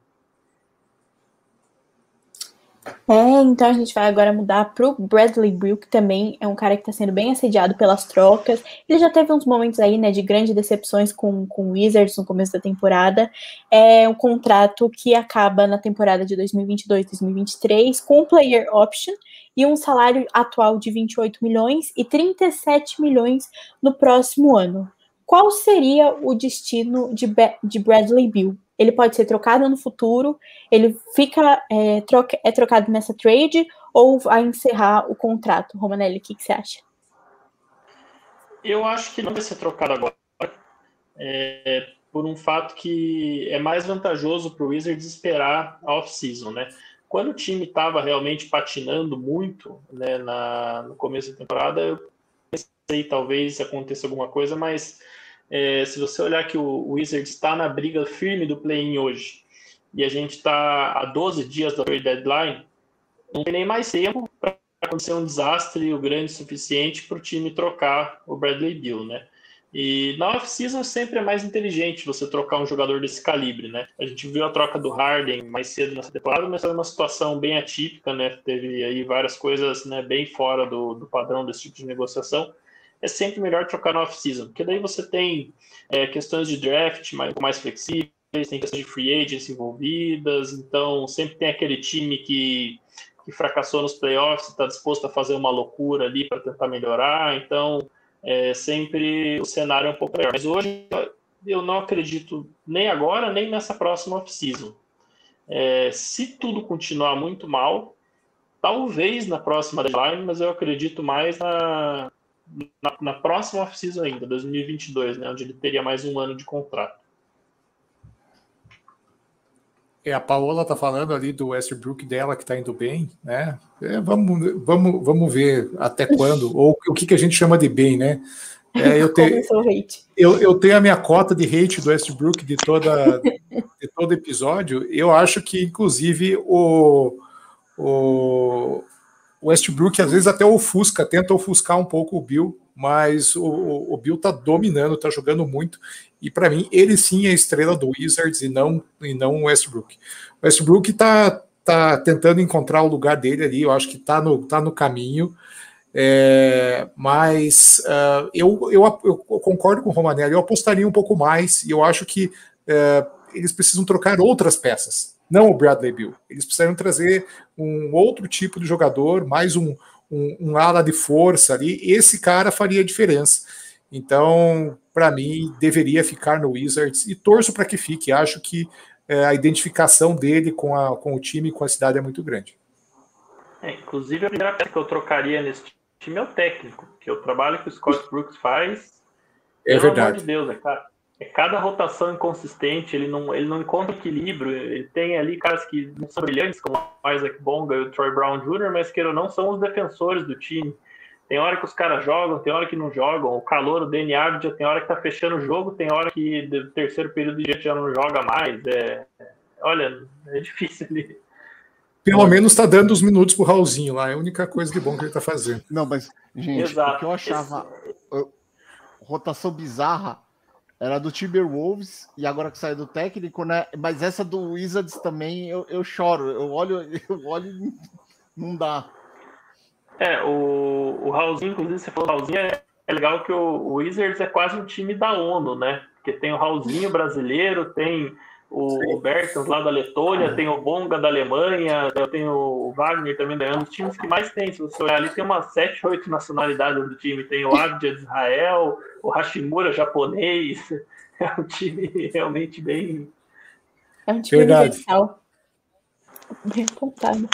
É, então a gente vai agora mudar para o Bradley Bill, que também é um cara que está sendo bem assediado pelas trocas. Ele já teve uns momentos aí, né, de grandes decepções com, com o Wizards no começo da temporada. É um contrato que acaba na temporada de 2022-2023 com player option e um salário atual de 28 milhões e 37 milhões no próximo ano. Qual seria o destino de, de Bradley Bill? Ele pode ser trocado no futuro, ele fica é, troca, é trocado nessa trade ou vai encerrar o contrato? Romanelli, o que, que, você acha? Eu acho que não vai ser trocado agora, é, por um fato que é mais vantajoso para o Wizards esperar a off-season, né? Quando o time estava realmente patinando muito né, na, no começo da temporada, eu sei, talvez aconteça alguma coisa, mas é, se você olhar que o Wizards está na briga firme do play-in hoje, e a gente está a 12 dias da deadline, não tem nem mais tempo para acontecer um desastre o grande o suficiente para o time trocar o Bradley Bill, né? E na off-season sempre é mais inteligente você trocar um jogador desse calibre, né? A gente viu a troca do Harden mais cedo nessa temporada, mas foi uma situação bem atípica, né? Teve aí várias coisas né, bem fora do, do padrão desse tipo de negociação. É sempre melhor trocar na off-season, porque daí você tem é, questões de draft mais, mais flexíveis, tem questões de free agents envolvidas, então sempre tem aquele time que, que fracassou nos playoffs, está disposto a fazer uma loucura ali para tentar melhorar, então é, sempre o cenário é um pouco melhor. Mas hoje eu não acredito nem agora, nem nessa próxima off-season. É, se tudo continuar muito mal, talvez na próxima deadline, mas eu acredito mais na, na, na próxima off-season ainda, 2022, né, onde ele teria mais um ano de contrato. É, a Paola está falando ali do Westbrook dela que está indo bem, né? É, vamos, vamos, vamos ver até quando, ou o que, que a gente chama de bem, né? É, eu, te, eu, eu, tenho a minha cota de hate do Westbrook de, toda, de todo episódio. Eu acho que, inclusive, o, o Westbrook às vezes até ofusca, tenta ofuscar um pouco o Bill, mas o, o Bill tá dominando, tá jogando muito, e para mim ele sim é a estrela do Wizards e não e não o Westbrook. O Westbrook tá, tá tentando encontrar o lugar dele ali, eu acho que tá no, tá no caminho, é, mas uh, eu, eu, eu, concordo com o Romanelli, eu apostaria um pouco mais, e eu acho que uh, eles precisam trocar outras peças, não o Bradley Bill. Eles precisam trazer um outro tipo de jogador, mais um, um, um ala de força ali, esse cara faria diferença. Então, para mim, deveria ficar no Wizards e torço para que fique. Acho que é, a identificação dele com, a, com o time e com a cidade é muito grande. É, inclusive, a primeira peça que eu trocaria nesse time é o técnico, que o trabalho que o Scott Brooks faz. É verdade. Amor de Deus, é, cara, é cada rotação inconsistente, ele não, ele não encontra equilíbrio. Ele tem ali caras que não são brilhantes, como o Isaac Bonga e o Troy Brown Jr., mas que não são os defensores do time. Tem hora que os caras jogam, tem hora que não jogam. O calor, o DNA, já tem hora que tá fechando o jogo, tem hora que do terceiro período de gente já não joga mais. É, olha, é difícil ali. Pelo menos está dando os minutos pro Raulzinho lá, é a única coisa de bom que ele tá fazendo. Não, mas, gente, Exato. o que eu achava. Esse... Rotação bizarra era do Timberwolves e agora que saiu do técnico, né? Mas essa do Wizards também eu, eu choro. Eu olho, eu olho não dá. É, o, o Raulzinho, inclusive, você falou Raulzinho, é, é legal que o, o, Wizards é quase um time da ONU, né? Porque tem o Raulzinho brasileiro, tem o, o Bertens lá da Letônia, tem o Bonga da Alemanha, tem o Wagner também da Os times que mais tem, se você olhar ali, tem umas 7, 8 nacionalidades do time. Tem o Abdia de Israel, o Hashimura japonês. É um time realmente bem. É um time Verdade. universal. Bem apontado.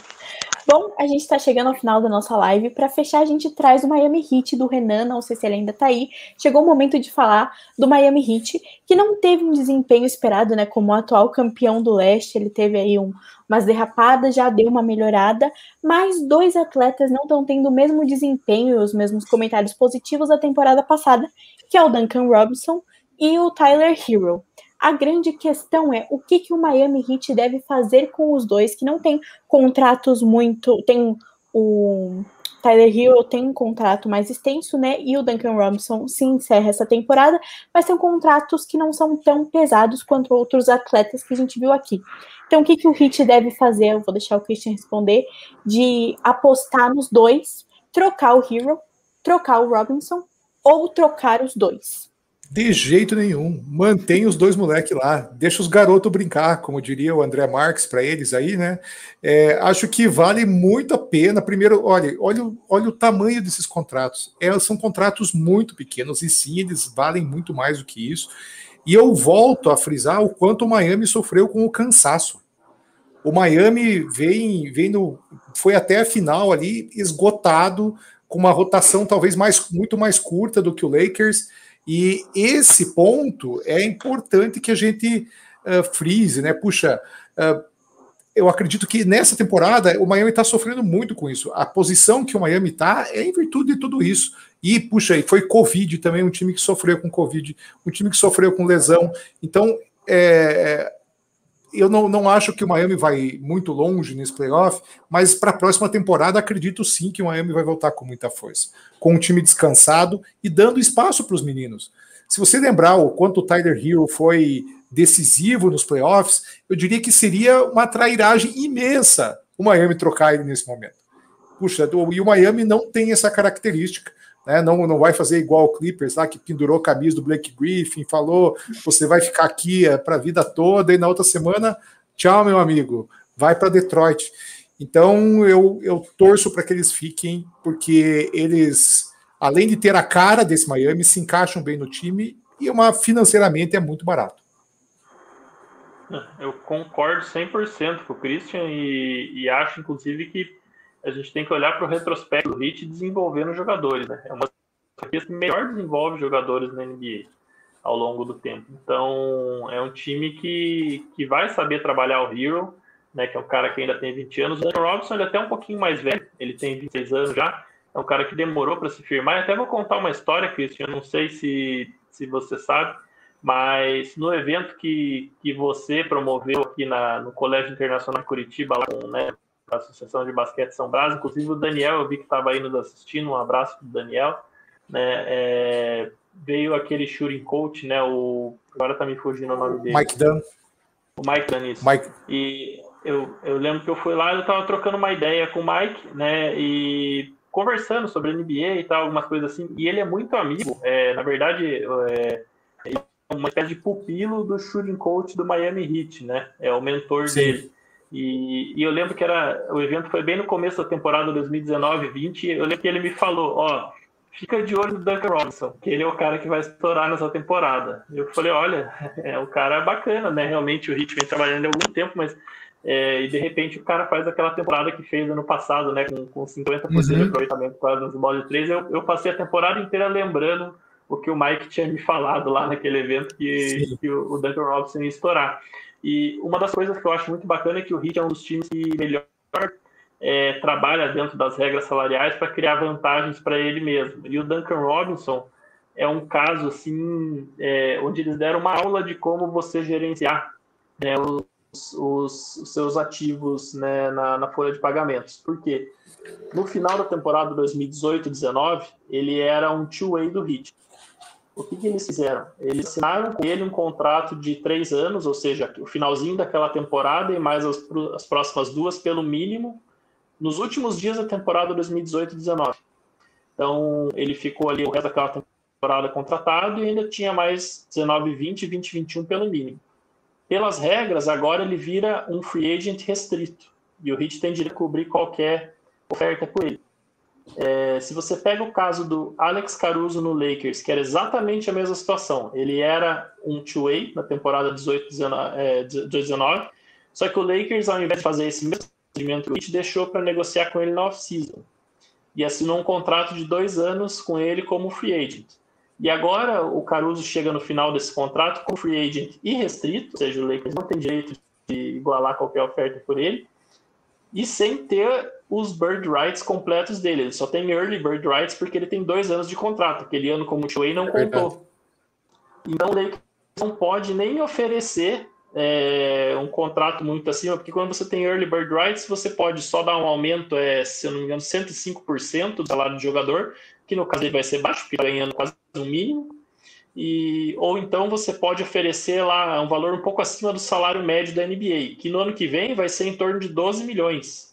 Bom, a gente está chegando ao final da nossa live. Para fechar, a gente traz o Miami Heat do Renan. Não sei se ele ainda está aí. Chegou o momento de falar do Miami Heat, que não teve um desempenho esperado, né? Como atual campeão do leste, ele teve aí um, umas derrapadas, já deu uma melhorada. Mas dois atletas não estão tendo o mesmo desempenho e os mesmos comentários positivos da temporada passada, que é o Duncan Robinson e o Tyler Hero. A grande questão é o que, que o Miami Heat deve fazer com os dois, que não tem contratos muito. Tem o Tyler Hill tem um contrato mais extenso, né? E o Duncan Robinson se encerra essa temporada, mas são contratos que não são tão pesados quanto outros atletas que a gente viu aqui. Então, o que, que o Heat deve fazer? Eu vou deixar o Christian responder: de apostar nos dois, trocar o Hero, trocar o Robinson ou trocar os dois. De jeito nenhum. Mantém os dois moleques lá. Deixa os garotos brincar, como diria o André Marques para eles aí, né? É, acho que vale muito a pena. Primeiro, olha, olha, olha o tamanho desses contratos. É, são contratos muito pequenos, e sim, eles valem muito mais do que isso. E eu volto a frisar o quanto o Miami sofreu com o cansaço. O Miami vem, vem no, foi até a final ali esgotado, com uma rotação talvez mais, muito mais curta do que o Lakers e esse ponto é importante que a gente uh, frise, né? Puxa, uh, eu acredito que nessa temporada o Miami está sofrendo muito com isso. A posição que o Miami está é em virtude de tudo isso. E, puxa, aí foi Covid também, um time que sofreu com Covid, um time que sofreu com lesão. Então, é, eu não, não acho que o Miami vai muito longe nesse playoff, mas para a próxima temporada acredito sim que o Miami vai voltar com muita força, com o time descansado e dando espaço para os meninos. Se você lembrar o quanto o Tyler Hero foi decisivo nos playoffs, eu diria que seria uma trairagem imensa o Miami trocar ele nesse momento. Puxa, e o Miami não tem essa característica. Né? Não, não vai fazer igual o Clippers lá, que pendurou a camisa do Blake Griffin, falou: você vai ficar aqui é, para a vida toda, e na outra semana, tchau, meu amigo, vai para Detroit. Então eu, eu torço para que eles fiquem, porque eles, além de ter a cara desse Miami, se encaixam bem no time e uma, financeiramente é muito barato. Eu concordo 100% com o Christian e, e, acho, inclusive, que a gente tem que olhar para o retrospecto do Hit desenvolvendo jogadores. Né? É uma das que melhor desenvolve jogadores na NBA ao longo do tempo. Então, é um time que, que vai saber trabalhar o Hero, né, que é um cara que ainda tem 20 anos. O Andrew Robinson ele é até um pouquinho mais velho, ele tem 26 anos já. É um cara que demorou para se firmar. E até vou contar uma história, Christian, não sei se, se você sabe mas no evento que, que você promoveu aqui na, no Colégio Internacional de Curitiba, lá com né, a Associação de Basquete São Brás, inclusive o Daniel, eu vi que estava aí nos assistindo, um abraço para o Daniel, né, é, veio aquele shooting coach, né, o, agora está me fugindo o nome dele. Mike Dunn. O Mike Dunn, isso. Mike. E eu, eu lembro que eu fui lá e eu estava trocando uma ideia com o Mike, né, e conversando sobre NBA e tal, algumas coisas assim, e ele é muito amigo, é, na verdade, é, uma espécie de pupilo do shooting coach do Miami Heat, né? É o mentor Sim. dele. E, e, eu lembro que era o evento foi bem no começo da temporada 2019-20. Eu lembro que ele me falou: Ó, fica de olho no Duncan Robinson, que ele é o cara que vai estourar nessa temporada. Eu falei: Olha, é um cara bacana, né? Realmente o Heat vem trabalhando há algum tempo, mas é, e de repente o cara faz aquela temporada que fez ano passado, né? Com, com 50% uhum. de aproveitamento quase nos bolas de 3. Eu, eu passei a temporada inteira lembrando o que o Mike tinha me falado lá naquele evento que, que o Duncan Robinson ia estourar. E uma das coisas que eu acho muito bacana é que o Heat é um dos times que melhor é, trabalha dentro das regras salariais para criar vantagens para ele mesmo. E o Duncan Robinson é um caso assim é, onde eles deram uma aula de como você gerenciar né, os, os, os, seus ativos né, na, na folha de pagamentos. Por quê? No final da temporada 2018-19, ele era um two-way do Heat o que, que, eles fizeram? Eles assinaram com ele um contrato de três anos, ou seja, o finalzinho daquela temporada e mais as, as próximas duas, pelo mínimo, nos últimos dias da temporada 2018-19. Então, ele ficou ali o resto daquela temporada contratado e ainda tinha mais 19, 20 e 20, 21 pelo mínimo. Pelas regras, agora ele vira um free agent restrito e o Heat tem direito a cobrir qualquer oferta por ele. É, se você pega o caso do Alex Caruso no Lakers, que era exatamente a mesma situação, ele era um two-way na temporada 18-19, é, só que o Lakers, ao invés de fazer esse mesmo procedimento, deixou para negociar com ele na off-season. E assinou um contrato de dois anos com ele como free agent. E agora o Caruso chega no final desse contrato com free agent irrestrito, ou seja, o Lakers não tem direito de igualar qualquer oferta por ele, e sem ter os bird rights completos dele. Ele só tem early bird rights porque ele tem dois anos de contrato. Aquele ano como two não é contou. Então, ele não pode nem oferecer é, um contrato muito acima, porque quando você tem early bird rights, você pode só dar um aumento, é, se eu não me engano, 105% do salário do jogador, que no caso ele vai ser baixo, porque está ganhando quase um mínimo. E, ou então você pode oferecer lá um valor um pouco acima do salário médio da NBA, que no ano que vem vai ser em torno de 12 milhões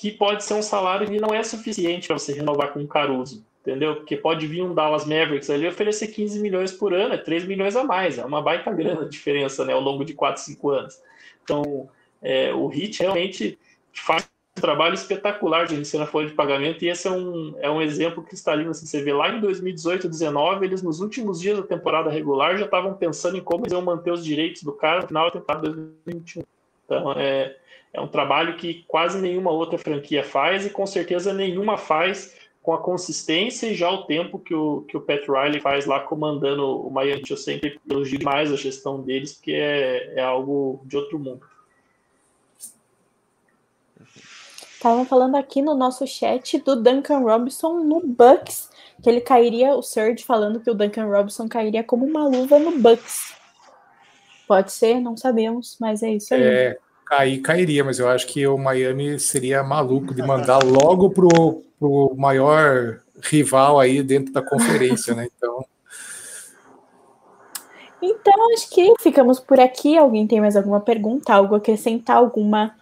que pode ser um salário que não é suficiente para você renovar com o Caruso, entendeu? Porque pode vir um Dallas Mavericks ali oferecer 15 milhões por ano, é 3 milhões a mais, é uma baita grana de diferença né, ao longo de 4, 5 anos. Então, é, o HIT realmente faz um trabalho espetacular de gerenciar a folha de pagamento e esse é um, é um exemplo cristalino. Assim, você vê lá em 2018, 2019, eles nos últimos dias da temporada regular já estavam pensando em como eles iam manter os direitos do cara no final da temporada 2021. Então, é, é um trabalho que quase nenhuma outra franquia faz e com certeza nenhuma faz com a consistência e já o tempo que o, que o Pat Riley faz lá comandando o Miami. Eu sempre elogio mais a gestão deles, porque é, é algo de outro mundo. Estavam falando aqui no nosso chat do Duncan Robinson no Bucks, que ele cairia, o Surge falando que o Duncan Robinson cairia como uma luva no Bucks. Pode ser, não sabemos, mas é isso aí. É, cair, cairia, mas eu acho que o Miami seria maluco de mandar logo pro, pro maior rival aí dentro da conferência, né? Então. Então, acho que ficamos por aqui. Alguém tem mais alguma pergunta, algo acrescentar, alguma,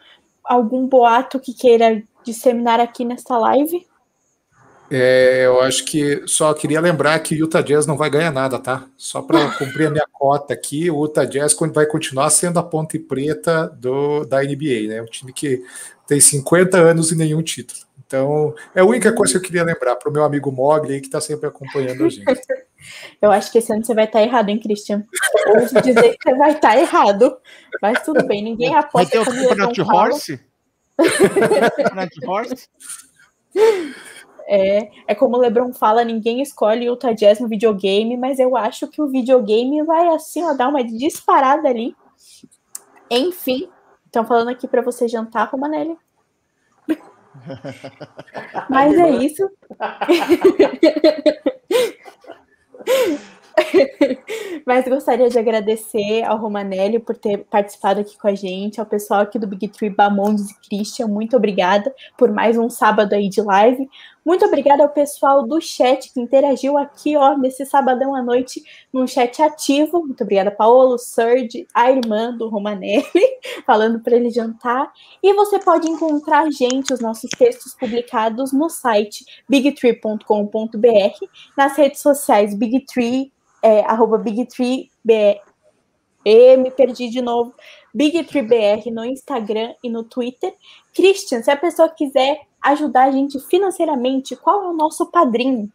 algum boato que queira disseminar aqui nesta live? É, eu acho que só queria lembrar que o Utah Jazz não vai ganhar nada, tá? Só para cumprir a minha cota aqui, o Utah Jazz vai continuar sendo a ponte preta do, da NBA, né? Um time que tem 50 anos e nenhum título. Então, é a única coisa que eu queria lembrar para o meu amigo Mogli, que está sempre acompanhando a gente. Eu acho que esse ano você vai estar tá errado, hein, Christian? Ouso dizer que você vai estar tá errado. Mas tudo bem, ninguém aposta como o Campeonato de Horse? Campeonato de Horse? É, é como o LeBron fala, ninguém escolhe o Utah Jazz no videogame, mas eu acho que o videogame vai assim, ó, dar uma disparada ali. Enfim, estão falando aqui para você jantar, Romanelli. Mas é isso. Mas gostaria de agradecer ao Romanelli por ter participado aqui com a gente, ao pessoal aqui do Big Tree Bamondes e Christian, muito obrigada por mais um sábado aí de live. Muito obrigada ao pessoal do chat que interagiu aqui, ó, nesse sabadão à noite, num chat ativo. Muito obrigada, Paulo, Serge, a irmã do Romanelli, falando para ele jantar. E você pode encontrar a gente, os nossos textos publicados no site bigtree.com.br, nas redes sociais Bigtree, é, arroba BigTreeBR. Me perdi de novo. BigTreeBR no Instagram e no Twitter. Christian, se a pessoa quiser ajudar a gente financeiramente, qual é o nosso padrinho?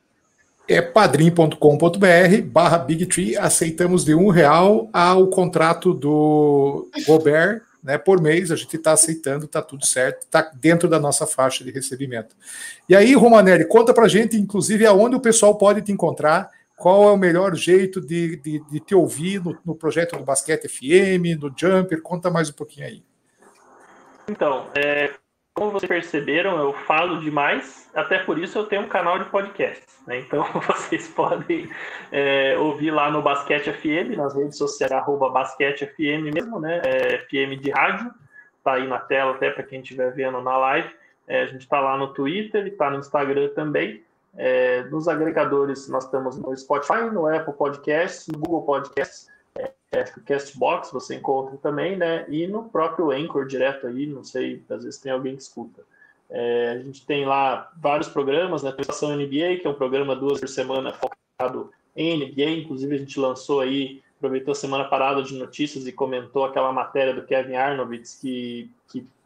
É padrim.com.br barra BigTree. Aceitamos de um real ao contrato do Gobert né, por mês. A gente está aceitando, está tudo certo, está dentro da nossa faixa de recebimento. E aí, Romanelli, conta para gente, inclusive, aonde o pessoal pode te encontrar qual é o melhor jeito de, de, de te ouvir no, no, projeto do Basquete FM, no Jumper? Conta mais um pouquinho aí. Então, é, como vocês perceberam, eu falo demais, até por isso eu tenho um canal de podcast. Né? Então vocês podem é, ouvir lá no Basquete FM, nas redes sociais, arroba Basquete FM mesmo, né? É, FM de rádio, tá aí na tela até para quem estiver vendo na live. É, a gente está lá no Twitter, está no Instagram também. É, nos agregadores, nós estamos no Spotify, no Apple Podcasts, no Google Podcasts, é, Castbox você encontra também, né? E no próprio Anchor direto aí, não sei, às vezes tem alguém que escuta. É, a gente tem lá vários programas, né? Atualização NBA, que é um programa duas por semana focado em NBA, inclusive a gente lançou aí, aproveitou a semana parada de notícias e comentou aquela matéria do Kevin Arnovitz que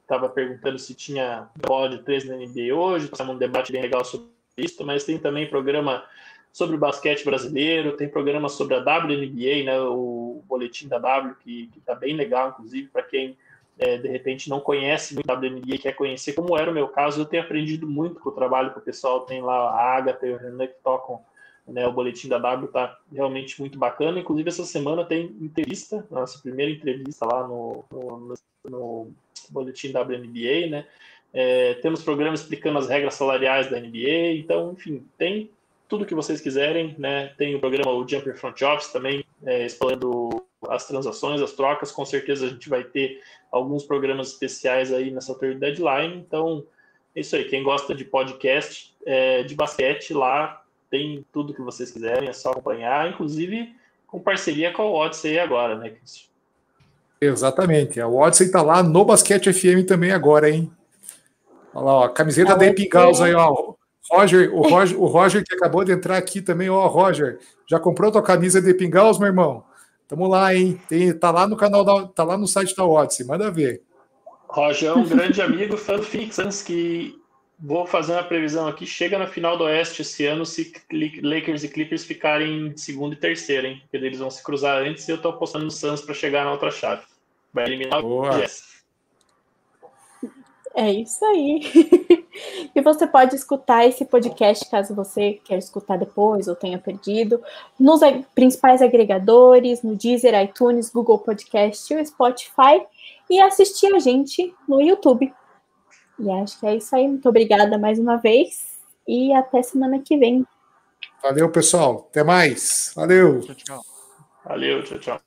estava perguntando se tinha bola de três na NBA hoje, está um debate bem legal sobre isso, mas tem também programa sobre o basquete brasileiro, tem programa sobre a WNBA, né, o boletim da W, que está bem legal, inclusive, para quem é, de repente não conhece muito a WNBA e quer conhecer, como era o meu caso, eu tenho aprendido muito com o trabalho que o pessoal tem lá, a Agatha e o Renan que tocam né, o boletim da W está realmente muito bacana. Inclusive, essa semana tem entrevista, nossa primeira entrevista lá no, no, no boletim WNBA, né? É, temos programas explicando as regras salariais da NBA. Então, enfim, tem tudo que vocês quiserem, né? Tem o programa o Jumper Front Office também, é, explorando as transações, as trocas. Com certeza a gente vai ter alguns programas especiais aí nessa third deadline. Então, é isso aí. Quem gosta de podcast é, de basquete lá tem tudo que vocês quiserem, é só acompanhar, inclusive com parceria com a Odyssey agora, né, Cristian? Exatamente. A Odyssey está lá no Basquete FM também agora, hein? Olha lá, ó, a camiseta da Epingaus aí, ó. Roger, o Roger, o Roger que acabou de entrar aqui também, ó, Roger, já comprou tua camisa de Epingaus, meu irmão? Tamo lá, hein? Tem, tá lá no canal da, tá lá no site da Odyssey, manda ver. Roger é um grande amigo, fã do Phoenix que vou fazer uma previsão aqui, chega na final do Oeste esse ano se Lakers e Clippers ficarem em segundo e terceiro, hein? Porque eles vão se cruzar antes e eu tô apostando no Suns para chegar na outra chave. Vai eliminar Boa. o Jazz. É isso aí. e você pode escutar esse podcast caso você quer escutar depois ou tenha perdido, nos principais agregadores, no Deezer, iTunes, Google Podcast e o Spotify, e assistir a gente no YouTube. E acho que é isso aí. Muito obrigada mais uma vez. E até semana que vem. Valeu, pessoal. Até mais. Valeu. Tchau, tchau. Valeu, tchau, tchau.